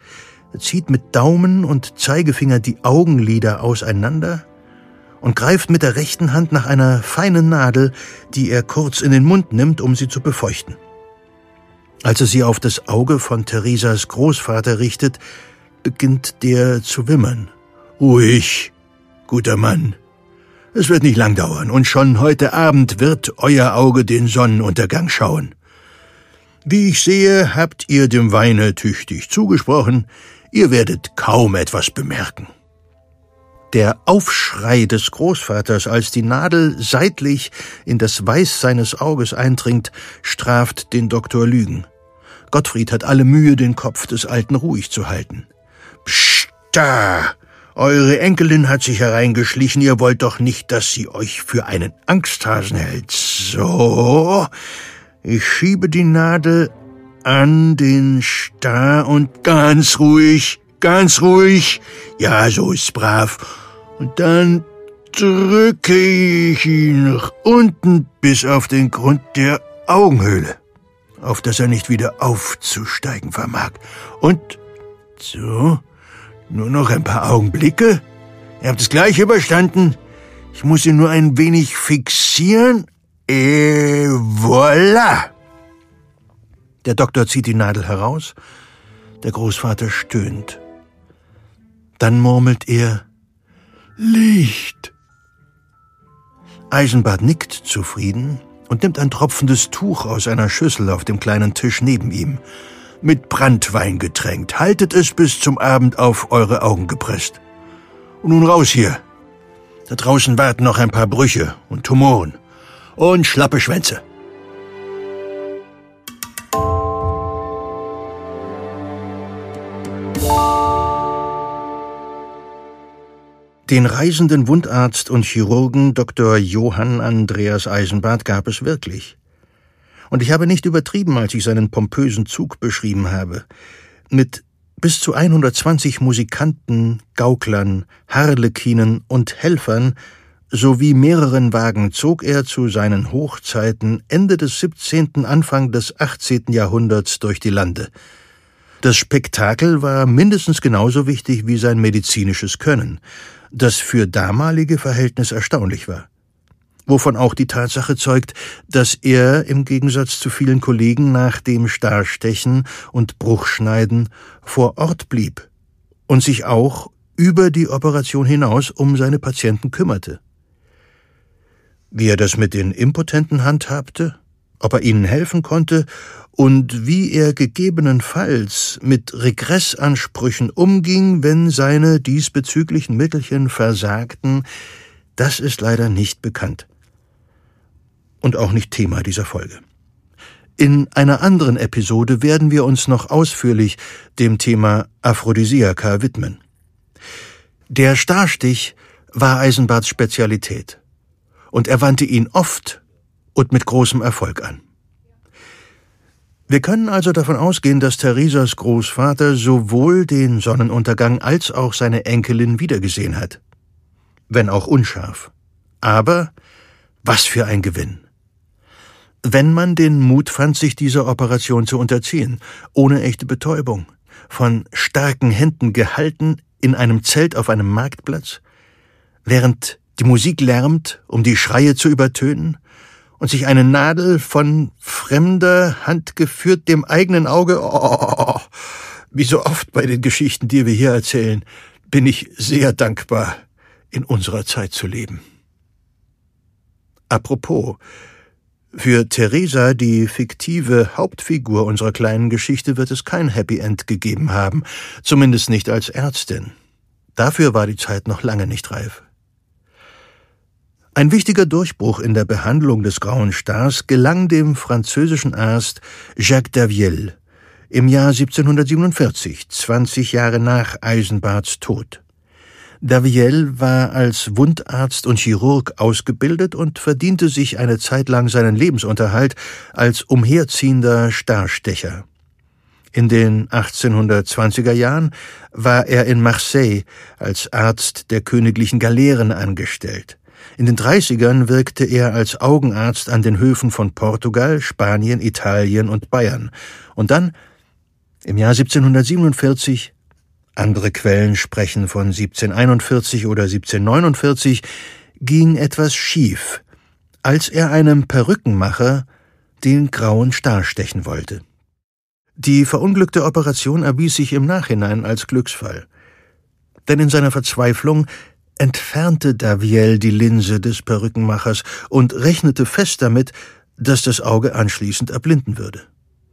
zieht mit Daumen und Zeigefinger die Augenlider auseinander und greift mit der rechten Hand nach einer feinen Nadel, die er kurz in den Mund nimmt, um sie zu befeuchten. Als er sie auf das Auge von Theresas Großvater richtet, beginnt der zu wimmern. Ruhig, guter Mann. Es wird nicht lang dauern, und schon heute Abend wird euer Auge den Sonnenuntergang schauen. Wie ich sehe, habt ihr dem Weine tüchtig zugesprochen, ihr werdet kaum etwas bemerken. Der Aufschrei des Großvaters, als die Nadel seitlich in das Weiß seines Auges eindringt, straft den Doktor Lügen. Gottfried hat alle Mühe, den Kopf des Alten ruhig zu halten. Psst, da! Eure Enkelin hat sich hereingeschlichen, ihr wollt doch nicht, dass sie euch für einen Angsthasen hält. So, ich schiebe die Nadel an den Star und ganz ruhig, ganz ruhig. Ja, so ist's brav. Und dann drücke ich ihn nach unten bis auf den Grund der Augenhöhle, auf dass er nicht wieder aufzusteigen vermag. Und so, nur noch ein paar Augenblicke. Ihr habt es gleich überstanden. Ich muss ihn nur ein wenig fixieren. Et voilà! Der Doktor zieht die Nadel heraus. Der Großvater stöhnt. Dann murmelt er Licht. Eisenbart nickt zufrieden und nimmt ein tropfendes Tuch aus einer Schüssel auf dem kleinen Tisch neben ihm. Mit Brandwein getränkt. Haltet es bis zum Abend auf eure Augen gepresst. Und nun raus hier. Da draußen warten noch ein paar Brüche und Tumoren. Und schlappe Schwänze. Den reisenden Wundarzt und Chirurgen Dr. Johann Andreas Eisenbart gab es wirklich. Und ich habe nicht übertrieben, als ich seinen pompösen Zug beschrieben habe. Mit bis zu 120 Musikanten, Gauklern, Harlekinen und Helfern sowie mehreren Wagen zog er zu seinen Hochzeiten Ende des 17., Anfang des 18. Jahrhunderts durch die Lande. Das Spektakel war mindestens genauso wichtig wie sein medizinisches Können das für damalige Verhältnisse erstaunlich war. Wovon auch die Tatsache zeugt, dass er im Gegensatz zu vielen Kollegen nach dem Starstechen und Bruchschneiden vor Ort blieb und sich auch über die Operation hinaus um seine Patienten kümmerte. Wie er das mit den Impotenten handhabte? ob er ihnen helfen konnte und wie er gegebenenfalls mit Regressansprüchen umging, wenn seine diesbezüglichen Mittelchen versagten, das ist leider nicht bekannt. Und auch nicht Thema dieser Folge. In einer anderen Episode werden wir uns noch ausführlich dem Thema Aphrodisiaka widmen. Der Starstich war Eisenbarts Spezialität, und er wandte ihn oft und mit großem Erfolg an. Wir können also davon ausgehen, dass Theresas Großvater sowohl den Sonnenuntergang als auch seine Enkelin wiedergesehen hat. Wenn auch unscharf. Aber was für ein Gewinn. Wenn man den Mut fand, sich dieser Operation zu unterziehen, ohne echte Betäubung, von starken Händen gehalten in einem Zelt auf einem Marktplatz, während die Musik lärmt, um die Schreie zu übertönen, und sich eine Nadel von fremder Hand geführt dem eigenen Auge. Oh, wie so oft bei den Geschichten, die wir hier erzählen, bin ich sehr dankbar, in unserer Zeit zu leben. Apropos, für Theresa, die fiktive Hauptfigur unserer kleinen Geschichte, wird es kein Happy End gegeben haben, zumindest nicht als Ärztin. Dafür war die Zeit noch lange nicht reif. Ein wichtiger Durchbruch in der Behandlung des Grauen Stars gelang dem französischen Arzt Jacques Daviel im Jahr 1747, 20 Jahre nach Eisenbarts Tod. Daviel war als Wundarzt und Chirurg ausgebildet und verdiente sich eine Zeit lang seinen Lebensunterhalt als umherziehender Starstecher. In den 1820er Jahren war er in Marseille als Arzt der königlichen Galeeren angestellt. In den 30ern wirkte er als Augenarzt an den Höfen von Portugal, Spanien, Italien und Bayern. Und dann, im Jahr 1747, andere Quellen sprechen von 1741 oder 1749, ging etwas schief, als er einem Perückenmacher den grauen Star stechen wollte. Die verunglückte Operation erwies sich im Nachhinein als Glücksfall. Denn in seiner Verzweiflung entfernte Daviel die Linse des Perückenmachers und rechnete fest damit, dass das Auge anschließend erblinden würde.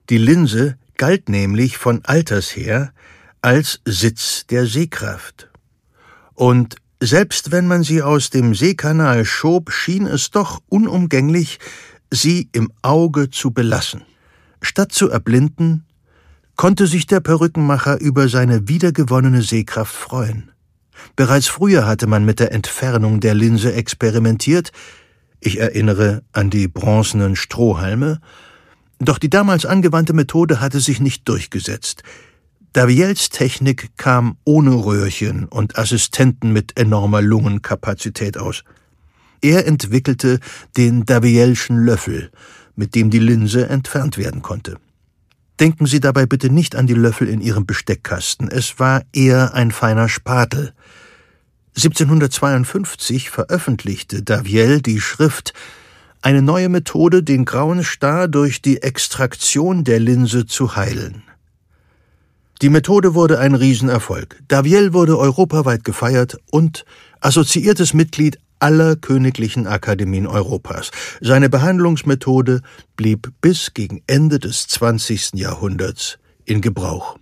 Die Linse galt nämlich von alters her als Sitz der Sehkraft. Und selbst wenn man sie aus dem Sehkanal schob, schien es doch unumgänglich, sie im Auge zu belassen. Statt zu erblinden, konnte sich der Perückenmacher über seine wiedergewonnene Sehkraft freuen. Bereits früher hatte man mit der Entfernung der Linse experimentiert, ich erinnere an die bronzenen Strohhalme, doch die damals angewandte Methode hatte sich nicht durchgesetzt. Daviels Technik kam ohne Röhrchen und Assistenten mit enormer Lungenkapazität aus. Er entwickelte den Davielschen Löffel, mit dem die Linse entfernt werden konnte. Denken Sie dabei bitte nicht an die Löffel in Ihrem Besteckkasten, es war eher ein feiner Spatel. 1752 veröffentlichte Daviel die Schrift Eine neue Methode, den grauen Star durch die Extraktion der Linse zu heilen. Die Methode wurde ein Riesenerfolg. Daviel wurde europaweit gefeiert und assoziiertes Mitglied aller königlichen Akademien Europas. Seine Behandlungsmethode blieb bis gegen Ende des 20. Jahrhunderts in Gebrauch.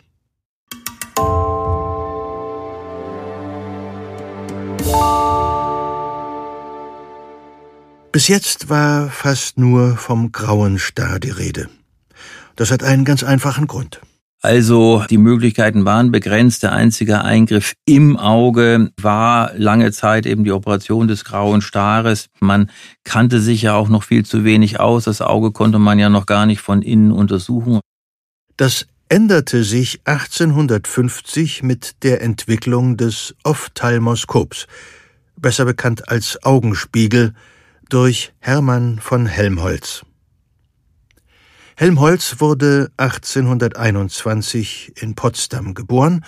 Bis jetzt war fast nur vom grauen Star die Rede. Das hat einen ganz einfachen Grund. Also die Möglichkeiten waren begrenzt. Der einzige Eingriff im Auge war lange Zeit eben die Operation des grauen Stares. Man kannte sich ja auch noch viel zu wenig aus. Das Auge konnte man ja noch gar nicht von innen untersuchen. Das änderte sich 1850 mit der Entwicklung des Ophthalmoskops, besser bekannt als Augenspiegel, durch Hermann von Helmholtz. Helmholtz wurde 1821 in Potsdam geboren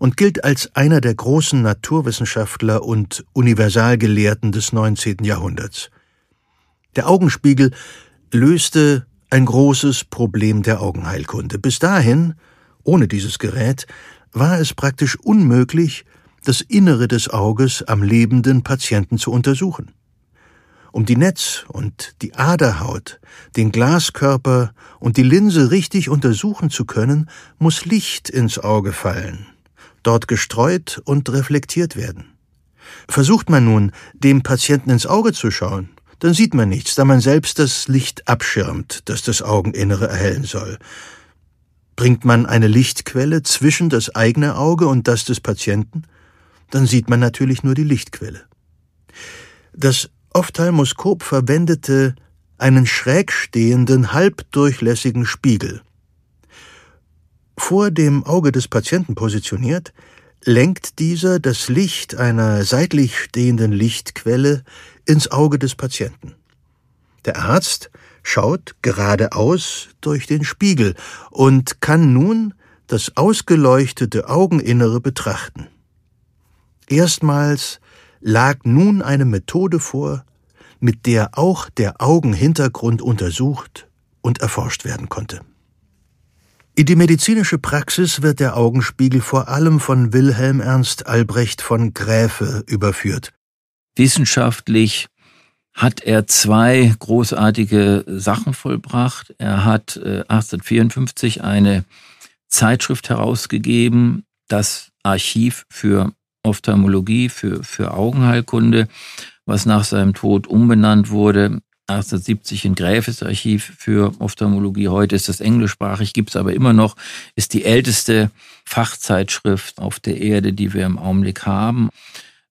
und gilt als einer der großen Naturwissenschaftler und Universalgelehrten des 19. Jahrhunderts. Der Augenspiegel löste ein großes Problem der Augenheilkunde. Bis dahin, ohne dieses Gerät, war es praktisch unmöglich, das Innere des Auges am lebenden Patienten zu untersuchen. Um die Netz- und die Aderhaut, den Glaskörper und die Linse richtig untersuchen zu können, muss Licht ins Auge fallen, dort gestreut und reflektiert werden. Versucht man nun, dem Patienten ins Auge zu schauen, dann sieht man nichts, da man selbst das Licht abschirmt, das das Augeninnere erhellen soll. Bringt man eine Lichtquelle zwischen das eigene Auge und das des Patienten, dann sieht man natürlich nur die Lichtquelle. Das Ophthalmoskop verwendete einen schräg stehenden, halbdurchlässigen Spiegel. Vor dem Auge des Patienten positioniert, lenkt dieser das Licht einer seitlich stehenden Lichtquelle ins Auge des Patienten. Der Arzt schaut geradeaus durch den Spiegel und kann nun das ausgeleuchtete Augeninnere betrachten. Erstmals lag nun eine Methode vor, mit der auch der Augenhintergrund untersucht und erforscht werden konnte. In die medizinische Praxis wird der Augenspiegel vor allem von Wilhelm Ernst Albrecht von Gräfe überführt. Wissenschaftlich hat er zwei großartige Sachen vollbracht. Er hat 1854 äh, eine Zeitschrift herausgegeben, das Archiv für Ophthalmologie, für, für Augenheilkunde, was nach seinem Tod umbenannt wurde 1870 in Gräfes Archiv für Ophthalmologie. Heute ist das englischsprachig, gibt es aber immer noch, ist die älteste Fachzeitschrift auf der Erde, die wir im Augenblick haben.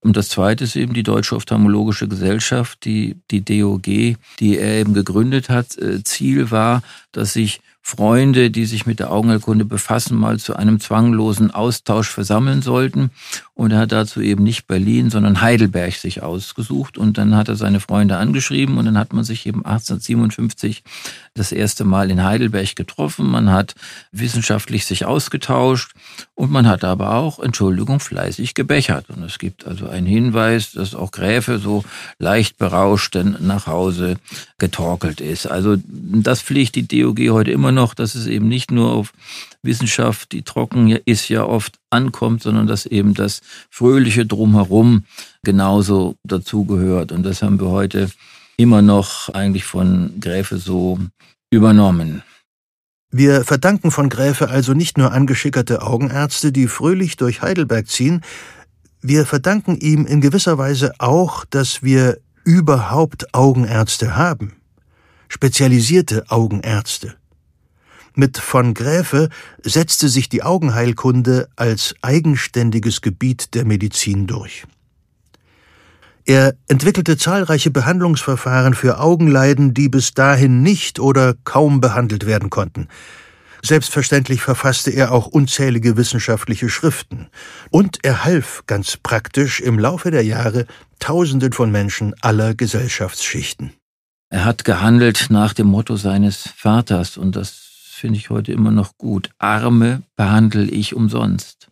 Und das zweite ist eben die Deutsche Ophthalmologische Gesellschaft, die, die DOG, die er eben gegründet hat. Äh, Ziel war, dass sich Freunde, die sich mit der Augenheilkunde befassen, mal zu einem zwanglosen Austausch versammeln sollten. Und er hat dazu eben nicht Berlin, sondern Heidelberg sich ausgesucht. Und dann hat er seine Freunde angeschrieben und dann hat man sich eben 1857 das erste Mal in Heidelberg getroffen. Man hat wissenschaftlich sich ausgetauscht und man hat aber auch, Entschuldigung, fleißig gebechert. Und es gibt also einen Hinweis, dass auch Gräfe so leicht berauscht denn nach Hause getorkelt ist. Also das pflegt die DOG heute immer noch, dass es eben nicht nur auf Wissenschaft, die trocken ist, ja oft ankommt, sondern dass eben das Fröhliche drumherum genauso dazugehört. Und das haben wir heute immer noch eigentlich von Gräfe so übernommen. Wir verdanken von Gräfe also nicht nur angeschickerte Augenärzte, die fröhlich durch Heidelberg ziehen, wir verdanken ihm in gewisser Weise auch, dass wir überhaupt Augenärzte haben, spezialisierte Augenärzte. Mit von Gräfe setzte sich die Augenheilkunde als eigenständiges Gebiet der Medizin durch. Er entwickelte zahlreiche Behandlungsverfahren für Augenleiden, die bis dahin nicht oder kaum behandelt werden konnten. Selbstverständlich verfasste er auch unzählige wissenschaftliche Schriften. Und er half ganz praktisch im Laufe der Jahre Tausenden von Menschen aller Gesellschaftsschichten. Er hat gehandelt nach dem Motto seines Vaters und das finde ich heute immer noch gut. Arme behandle ich umsonst.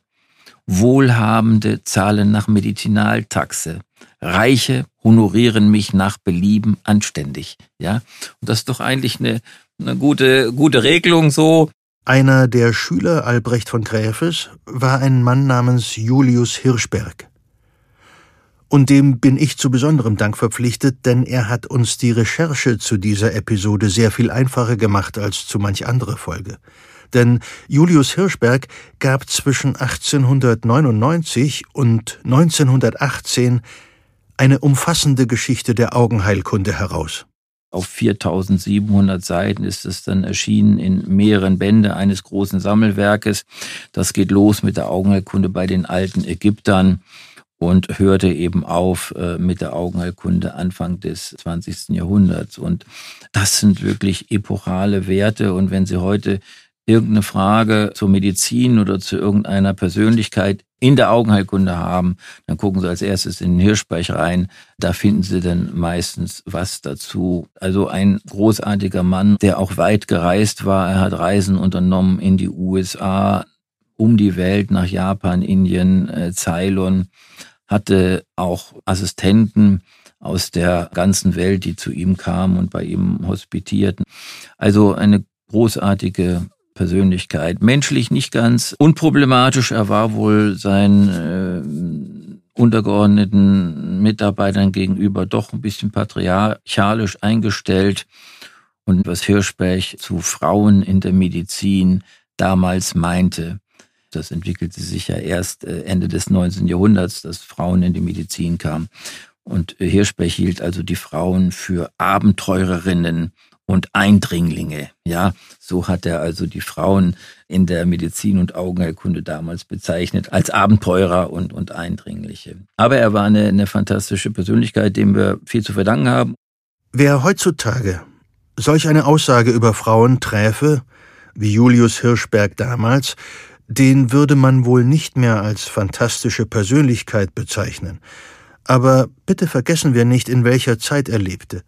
Wohlhabende zahlen nach Medizinaltaxe. Reiche honorieren mich nach Belieben anständig. Ja, und das ist doch eigentlich eine, eine gute, gute Regelung so. Einer der Schüler Albrecht von Gräfes war ein Mann namens Julius Hirschberg. Und dem bin ich zu besonderem Dank verpflichtet, denn er hat uns die Recherche zu dieser Episode sehr viel einfacher gemacht als zu manch andere Folge. Denn Julius Hirschberg gab zwischen 1899 und 1918 eine umfassende Geschichte der Augenheilkunde heraus. Auf 4700 Seiten ist es dann erschienen in mehreren Bände eines großen Sammelwerkes. Das geht los mit der Augenheilkunde bei den alten Ägyptern und hörte eben auf äh, mit der Augenheilkunde Anfang des 20. Jahrhunderts. Und das sind wirklich epochale Werte. Und wenn Sie heute irgendeine Frage zur Medizin oder zu irgendeiner Persönlichkeit in der Augenheilkunde haben, dann gucken Sie als erstes in den Hirschberg rein. Da finden Sie dann meistens was dazu. Also ein großartiger Mann, der auch weit gereist war. Er hat Reisen unternommen in die USA, um die Welt, nach Japan, Indien, äh, Ceylon hatte auch Assistenten aus der ganzen Welt, die zu ihm kamen und bei ihm hospitierten. Also eine großartige Persönlichkeit. Menschlich nicht ganz unproblematisch. Er war wohl sein äh, untergeordneten Mitarbeitern gegenüber doch ein bisschen patriarchalisch eingestellt. Und was Hirschberg zu Frauen in der Medizin damals meinte, das entwickelte sich ja erst äh, Ende des 19. Jahrhunderts, dass Frauen in die Medizin kamen. Und Hirschberg hielt also die Frauen für Abenteurerinnen und Eindringlinge. Ja, so hat er also die Frauen in der Medizin und Augenerkunde damals bezeichnet als Abenteurer und, und Eindringliche. Aber er war eine, eine fantastische Persönlichkeit, dem wir viel zu verdanken haben. Wer heutzutage solch eine Aussage über Frauen träfe, wie Julius Hirschberg damals, den würde man wohl nicht mehr als fantastische Persönlichkeit bezeichnen. Aber bitte vergessen wir nicht, in welcher Zeit er lebte.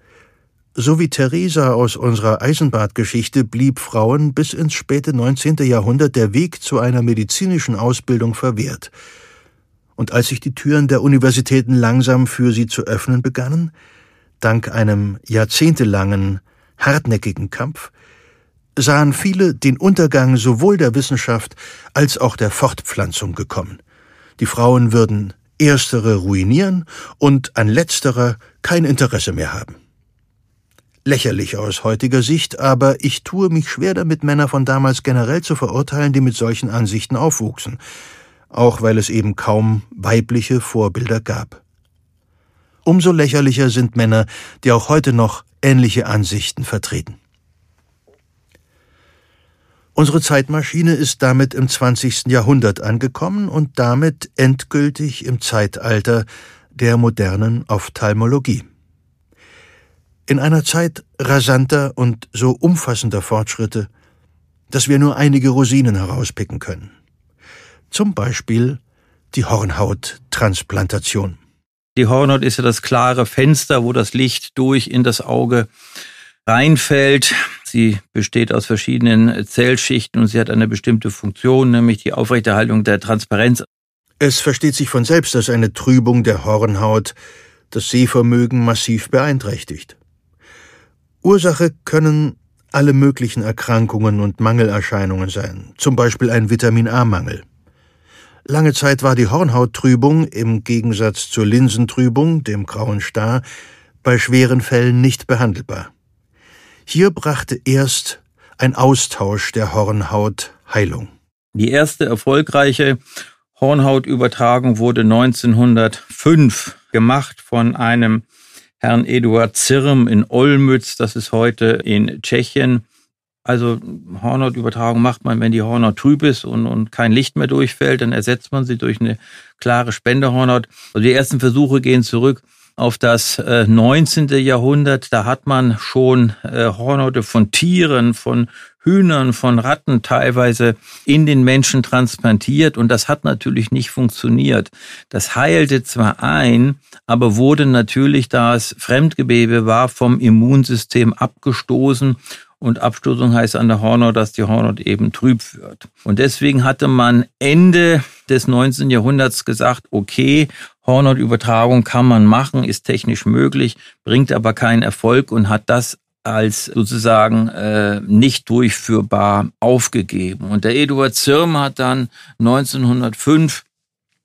So wie Theresa aus unserer Eisenbadgeschichte blieb Frauen bis ins späte 19. Jahrhundert der Weg zu einer medizinischen Ausbildung verwehrt. Und als sich die Türen der Universitäten langsam für sie zu öffnen begannen, dank einem jahrzehntelangen, hartnäckigen Kampf, sahen viele den Untergang sowohl der Wissenschaft als auch der Fortpflanzung gekommen. Die Frauen würden erstere ruinieren und an letzterer kein Interesse mehr haben. Lächerlich aus heutiger Sicht, aber ich tue mich schwer damit, Männer von damals generell zu verurteilen, die mit solchen Ansichten aufwuchsen, auch weil es eben kaum weibliche Vorbilder gab. Umso lächerlicher sind Männer, die auch heute noch ähnliche Ansichten vertreten. Unsere Zeitmaschine ist damit im 20. Jahrhundert angekommen und damit endgültig im Zeitalter der modernen Ophthalmologie. In einer Zeit rasanter und so umfassender Fortschritte, dass wir nur einige Rosinen herauspicken können. Zum Beispiel die Hornhauttransplantation. Die Hornhaut ist ja das klare Fenster, wo das Licht durch in das Auge reinfällt. Sie besteht aus verschiedenen Zellschichten und sie hat eine bestimmte Funktion, nämlich die Aufrechterhaltung der Transparenz. Es versteht sich von selbst, dass eine Trübung der Hornhaut das Sehvermögen massiv beeinträchtigt. Ursache können alle möglichen Erkrankungen und Mangelerscheinungen sein, zum Beispiel ein Vitamin A-Mangel. Lange Zeit war die Hornhauttrübung im Gegensatz zur Linsentrübung, dem grauen Star, bei schweren Fällen nicht behandelbar. Hier brachte erst ein Austausch der Hornhaut Heilung. Die erste erfolgreiche Hornhautübertragung wurde 1905 gemacht von einem Herrn Eduard Zirm in Olmütz, das ist heute in Tschechien. Also Hornhautübertragung macht man, wenn die Hornhaut trüb ist und, und kein Licht mehr durchfällt, dann ersetzt man sie durch eine klare Spendehornhaut. Also die ersten Versuche gehen zurück auf das äh, 19. Jahrhundert. Da hat man schon äh, Hornhäute von Tieren, von Hühnern, von Ratten teilweise in den Menschen transplantiert und das hat natürlich nicht funktioniert. Das heilte zwar ein, aber wurde natürlich, da es Fremdgewebe war, vom Immunsystem abgestoßen und Abstoßung heißt an der Hornhaut, dass die Hornhaut eben trüb wird. Und deswegen hatte man Ende des 19. Jahrhunderts gesagt, okay, Hornhautübertragung kann man machen, ist technisch möglich, bringt aber keinen Erfolg und hat das als sozusagen äh, nicht durchführbar aufgegeben. Und der Eduard Zirm hat dann 1905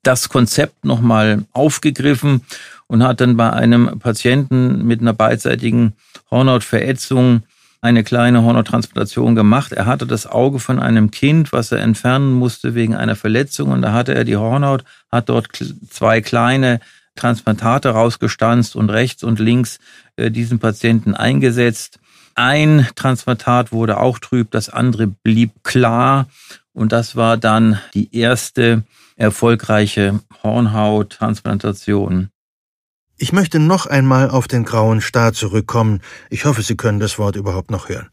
das Konzept nochmal aufgegriffen und hat dann bei einem Patienten mit einer beidseitigen Hornhautverätzung eine kleine Hornontransplantation gemacht. Er hatte das Auge von einem Kind, was er entfernen musste wegen einer Verletzung und da hatte er die Hornhaut, hat dort zwei kleine Transplantate rausgestanzt und rechts und links äh, diesen Patienten eingesetzt. Ein Transplantat wurde auch trüb, das andere blieb klar und das war dann die erste erfolgreiche Hornhauttransplantation. Ich möchte noch einmal auf den grauen Star zurückkommen. Ich hoffe, Sie können das Wort überhaupt noch hören.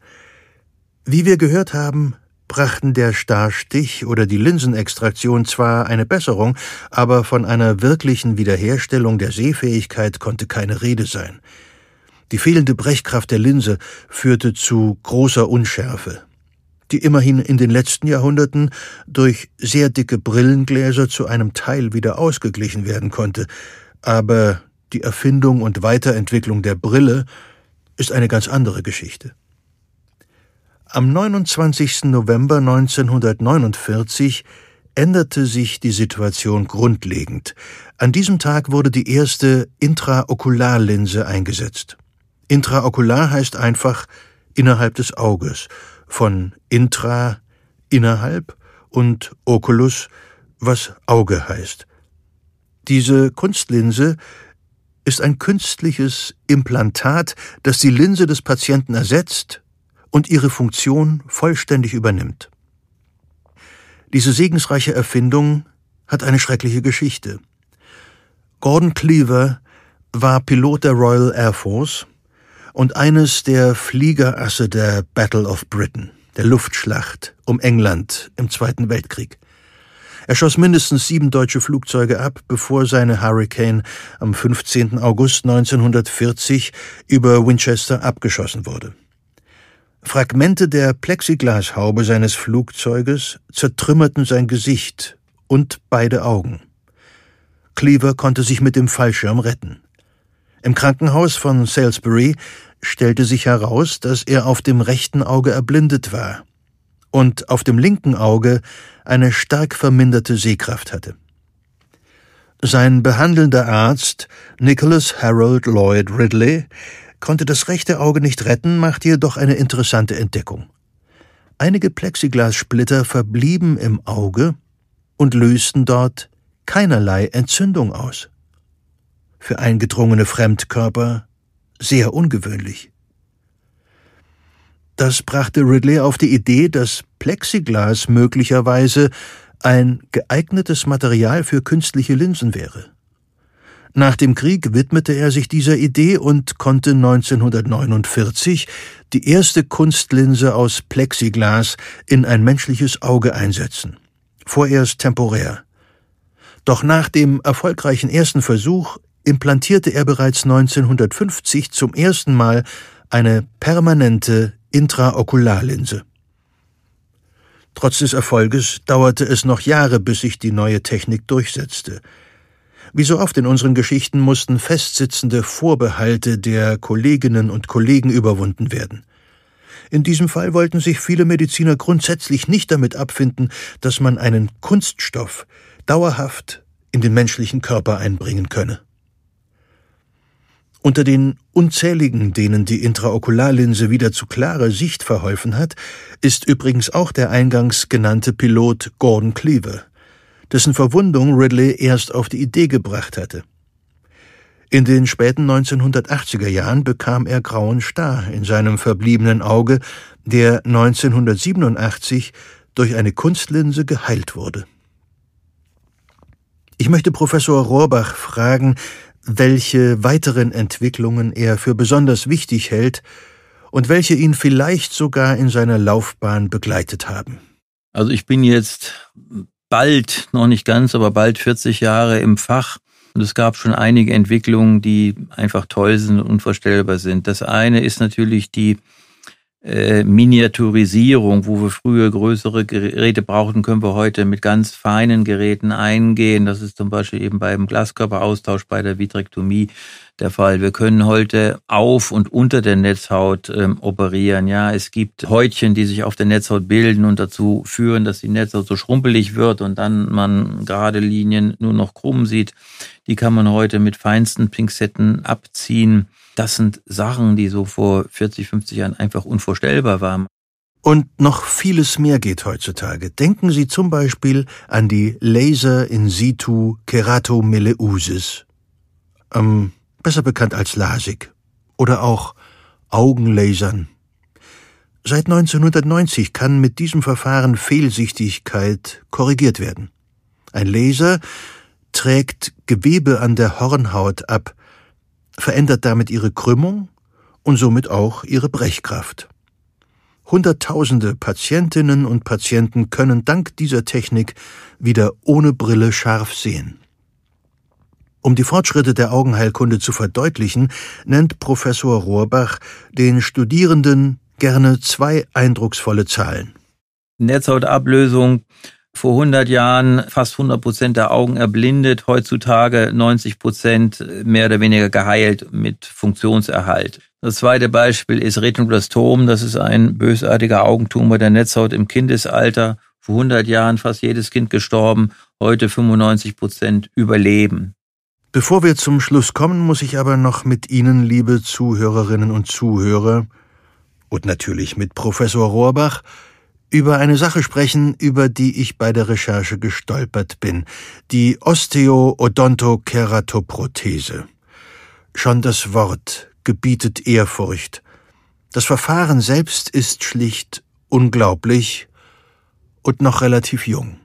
Wie wir gehört haben, brachten der Starstich oder die Linsenextraktion zwar eine Besserung, aber von einer wirklichen Wiederherstellung der Sehfähigkeit konnte keine Rede sein. Die fehlende Brechkraft der Linse führte zu großer Unschärfe, die immerhin in den letzten Jahrhunderten durch sehr dicke Brillengläser zu einem Teil wieder ausgeglichen werden konnte, aber die Erfindung und Weiterentwicklung der Brille ist eine ganz andere Geschichte. Am 29. November 1949 änderte sich die Situation grundlegend. An diesem Tag wurde die erste Intraokularlinse eingesetzt. Intraokular heißt einfach innerhalb des Auges, von intra innerhalb und oculus, was Auge heißt. Diese Kunstlinse ist ein künstliches Implantat, das die Linse des Patienten ersetzt und ihre Funktion vollständig übernimmt. Diese segensreiche Erfindung hat eine schreckliche Geschichte. Gordon Cleaver war Pilot der Royal Air Force und eines der Fliegerasse der Battle of Britain, der Luftschlacht um England im Zweiten Weltkrieg. Er schoss mindestens sieben deutsche Flugzeuge ab, bevor seine Hurricane am 15. August 1940 über Winchester abgeschossen wurde. Fragmente der Plexiglashaube seines Flugzeuges zertrümmerten sein Gesicht und beide Augen. Cleaver konnte sich mit dem Fallschirm retten. Im Krankenhaus von Salisbury stellte sich heraus, dass er auf dem rechten Auge erblindet war und auf dem linken Auge eine stark verminderte Sehkraft hatte. Sein behandelnder Arzt, Nicholas Harold Lloyd Ridley, konnte das rechte Auge nicht retten, machte jedoch eine interessante Entdeckung. Einige Plexiglassplitter verblieben im Auge und lösten dort keinerlei Entzündung aus. Für eingedrungene Fremdkörper sehr ungewöhnlich. Das brachte Ridley auf die Idee, dass Plexiglas möglicherweise ein geeignetes Material für künstliche Linsen wäre. Nach dem Krieg widmete er sich dieser Idee und konnte 1949 die erste Kunstlinse aus Plexiglas in ein menschliches Auge einsetzen. Vorerst temporär. Doch nach dem erfolgreichen ersten Versuch implantierte er bereits 1950 zum ersten Mal eine permanente Intraokularlinse. Trotz des Erfolges dauerte es noch Jahre, bis sich die neue Technik durchsetzte. Wie so oft in unseren Geschichten mussten festsitzende Vorbehalte der Kolleginnen und Kollegen überwunden werden. In diesem Fall wollten sich viele Mediziner grundsätzlich nicht damit abfinden, dass man einen Kunststoff dauerhaft in den menschlichen Körper einbringen könne. Unter den unzähligen, denen die Intraokularlinse wieder zu klarer Sicht verholfen hat, ist übrigens auch der eingangs genannte Pilot Gordon Cleaver, dessen Verwundung Ridley erst auf die Idee gebracht hatte. In den späten 1980er Jahren bekam er grauen Star in seinem verbliebenen Auge, der 1987 durch eine Kunstlinse geheilt wurde. Ich möchte Professor Rohrbach fragen, welche weiteren Entwicklungen er für besonders wichtig hält und welche ihn vielleicht sogar in seiner Laufbahn begleitet haben. Also ich bin jetzt bald, noch nicht ganz, aber bald 40 Jahre im Fach und es gab schon einige Entwicklungen, die einfach toll sind und unvorstellbar sind. Das eine ist natürlich die äh, Miniaturisierung, wo wir früher größere Geräte brauchten, können wir heute mit ganz feinen Geräten eingehen. Das ist zum Beispiel eben beim Glaskörperaustausch bei der Vitrektomie der Fall. Wir können heute auf und unter der Netzhaut ähm, operieren. Ja, es gibt Häutchen, die sich auf der Netzhaut bilden und dazu führen, dass die Netzhaut so schrumpelig wird und dann man gerade Linien nur noch krumm sieht. Die kann man heute mit feinsten Pinzetten abziehen. Das sind Sachen, die so vor 40, 50 Jahren einfach unvorstellbar waren. Und noch vieles mehr geht heutzutage. Denken Sie zum Beispiel an die Laser in situ Keratomileusis, ähm, besser bekannt als LASIK, oder auch Augenlasern. Seit 1990 kann mit diesem Verfahren Fehlsichtigkeit korrigiert werden. Ein Laser trägt Gewebe an der Hornhaut ab, verändert damit ihre Krümmung und somit auch ihre Brechkraft. Hunderttausende Patientinnen und Patienten können dank dieser Technik wieder ohne Brille scharf sehen. Um die Fortschritte der Augenheilkunde zu verdeutlichen, nennt Professor Rohrbach den Studierenden gerne zwei eindrucksvolle Zahlen. Netzhautablösung vor 100 Jahren fast 100 Prozent der Augen erblindet, heutzutage 90 Prozent mehr oder weniger geheilt mit Funktionserhalt. Das zweite Beispiel ist Retinoblastom. Das ist ein bösartiger Augentumor der Netzhaut im Kindesalter. vor 100 Jahren fast jedes Kind gestorben, heute 95 Prozent überleben. Bevor wir zum Schluss kommen, muss ich aber noch mit Ihnen, liebe Zuhörerinnen und Zuhörer, und natürlich mit Professor Rohrbach, über eine Sache sprechen, über die ich bei der Recherche gestolpert bin, die Osteoodontokeratoprothese. Schon das Wort gebietet Ehrfurcht. Das Verfahren selbst ist schlicht unglaublich und noch relativ jung.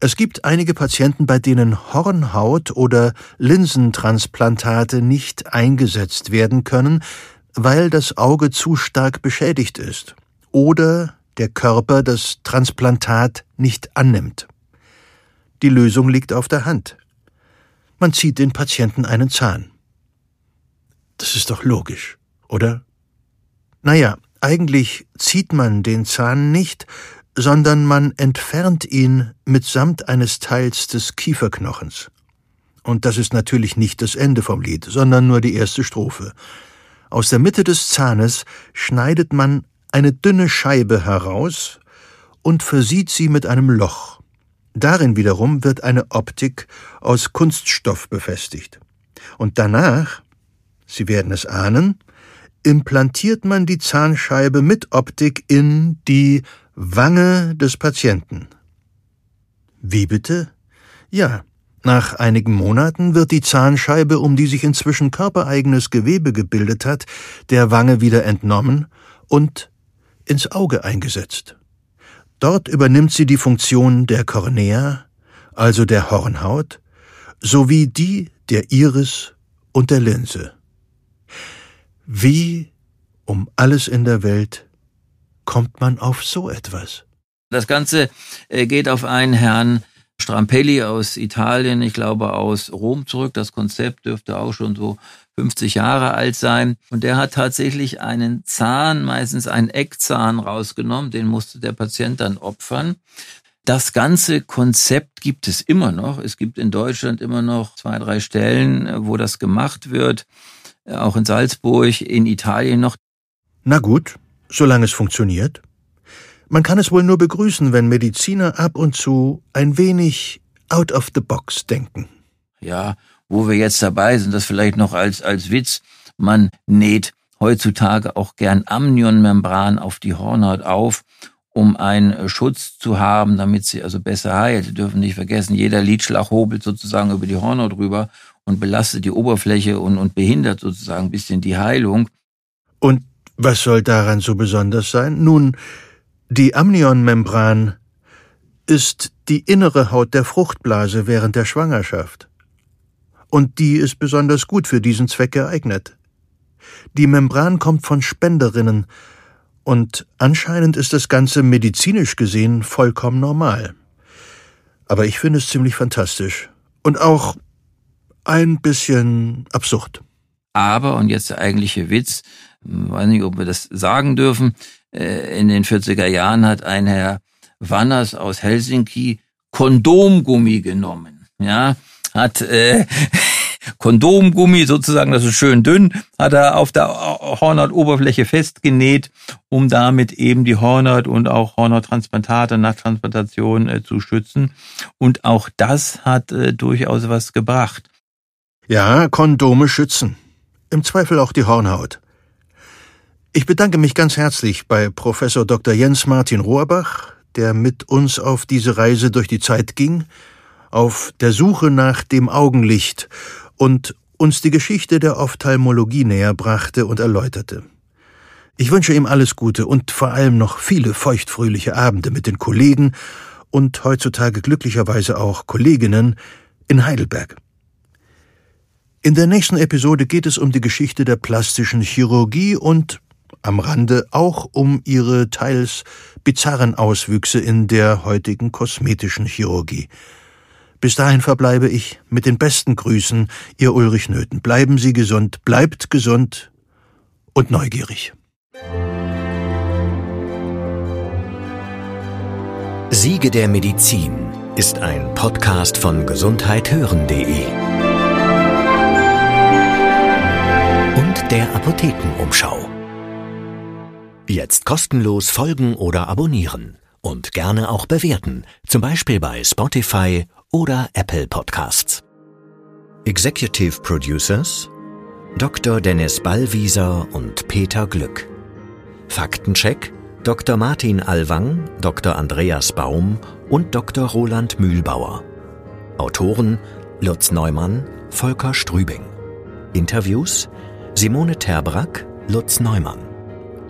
Es gibt einige Patienten, bei denen Hornhaut oder Linsentransplantate nicht eingesetzt werden können, weil das Auge zu stark beschädigt ist oder der Körper das Transplantat nicht annimmt. Die Lösung liegt auf der Hand. Man zieht den Patienten einen Zahn. Das ist doch logisch, oder? Naja, eigentlich zieht man den Zahn nicht, sondern man entfernt ihn mitsamt eines Teils des Kieferknochens. Und das ist natürlich nicht das Ende vom Lied, sondern nur die erste Strophe. Aus der Mitte des Zahnes schneidet man eine dünne Scheibe heraus und versieht sie mit einem Loch. Darin wiederum wird eine Optik aus Kunststoff befestigt. Und danach, Sie werden es ahnen, implantiert man die Zahnscheibe mit Optik in die Wange des Patienten. Wie bitte? Ja, nach einigen Monaten wird die Zahnscheibe, um die sich inzwischen körpereigenes Gewebe gebildet hat, der Wange wieder entnommen und ins Auge eingesetzt. Dort übernimmt sie die Funktion der Kornea, also der Hornhaut, sowie die der Iris und der Linse. Wie um alles in der Welt kommt man auf so etwas? Das Ganze äh, geht auf einen Herrn Strampelli aus Italien, ich glaube aus Rom zurück. Das Konzept dürfte auch schon so 50 Jahre alt sein. Und der hat tatsächlich einen Zahn, meistens einen Eckzahn rausgenommen. Den musste der Patient dann opfern. Das ganze Konzept gibt es immer noch. Es gibt in Deutschland immer noch zwei, drei Stellen, wo das gemacht wird. Auch in Salzburg, in Italien noch. Na gut, solange es funktioniert. Man kann es wohl nur begrüßen, wenn Mediziner ab und zu ein wenig out of the box denken. Ja, wo wir jetzt dabei sind, das vielleicht noch als, als Witz. Man näht heutzutage auch gern Amnionmembran auf die Hornhaut auf, um einen Schutz zu haben, damit sie also besser heilt. Sie dürfen nicht vergessen, jeder Lidschlag hobelt sozusagen über die Hornhaut rüber und belastet die Oberfläche und, und behindert sozusagen ein bisschen die Heilung. Und was soll daran so besonders sein? Nun, die Amnionmembran ist die innere Haut der Fruchtblase während der Schwangerschaft. Und die ist besonders gut für diesen Zweck geeignet. Die Membran kommt von Spenderinnen, und anscheinend ist das Ganze medizinisch gesehen vollkommen normal. Aber ich finde es ziemlich fantastisch. Und auch ein bisschen absurd. Aber, und jetzt der eigentliche Witz, weiß nicht, ob wir das sagen dürfen, äh, in den 40er Jahren hat ein Herr Wanners aus Helsinki Kondomgummi genommen. Ja, hat äh, Kondomgummi sozusagen, das ist schön dünn, hat er auf der Hornhautoberfläche festgenäht, um damit eben die Hornhaut und auch Hornhauttransplantate nach Transplantation äh, zu schützen. Und auch das hat äh, durchaus was gebracht. Ja, Kondome schützen. Im Zweifel auch die Hornhaut. Ich bedanke mich ganz herzlich bei Professor Dr. Jens Martin Rohrbach, der mit uns auf diese Reise durch die Zeit ging, auf der Suche nach dem Augenlicht und uns die Geschichte der Ophthalmologie näher brachte und erläuterte. Ich wünsche ihm alles Gute und vor allem noch viele feuchtfröhliche Abende mit den Kollegen und heutzutage glücklicherweise auch Kolleginnen in Heidelberg. In der nächsten Episode geht es um die Geschichte der plastischen Chirurgie und am Rande auch um ihre teils bizarren Auswüchse in der heutigen kosmetischen Chirurgie. Bis dahin verbleibe ich mit den besten Grüßen, Ihr Ulrich Nöthen. Bleiben Sie gesund, bleibt gesund und neugierig. Siege der Medizin ist ein Podcast von gesundheithören.de und der Apothekenumschau. Jetzt kostenlos folgen oder abonnieren und gerne auch bewerten, zum Beispiel bei Spotify oder Apple Podcasts. Executive Producers Dr. Dennis Ballwieser und Peter Glück. Faktencheck Dr. Martin Alwang, Dr. Andreas Baum und Dr. Roland Mühlbauer. Autoren Lutz Neumann, Volker Strübing. Interviews Simone Terbrack, Lutz Neumann.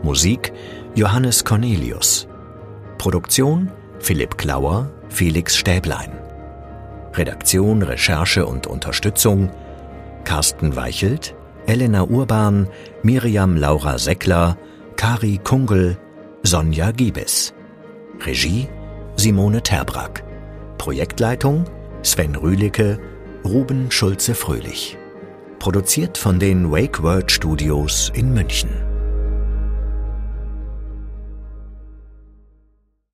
Musik Johannes Cornelius. Produktion Philipp Klauer, Felix Stäblein. Redaktion, Recherche und Unterstützung Carsten Weichelt, Elena Urban, Miriam Laura Seckler, Kari Kungel, Sonja Giebes. Regie Simone Terbrack. Projektleitung Sven Rühlicke, Ruben Schulze-Fröhlich. Produziert von den Wake World Studios in München.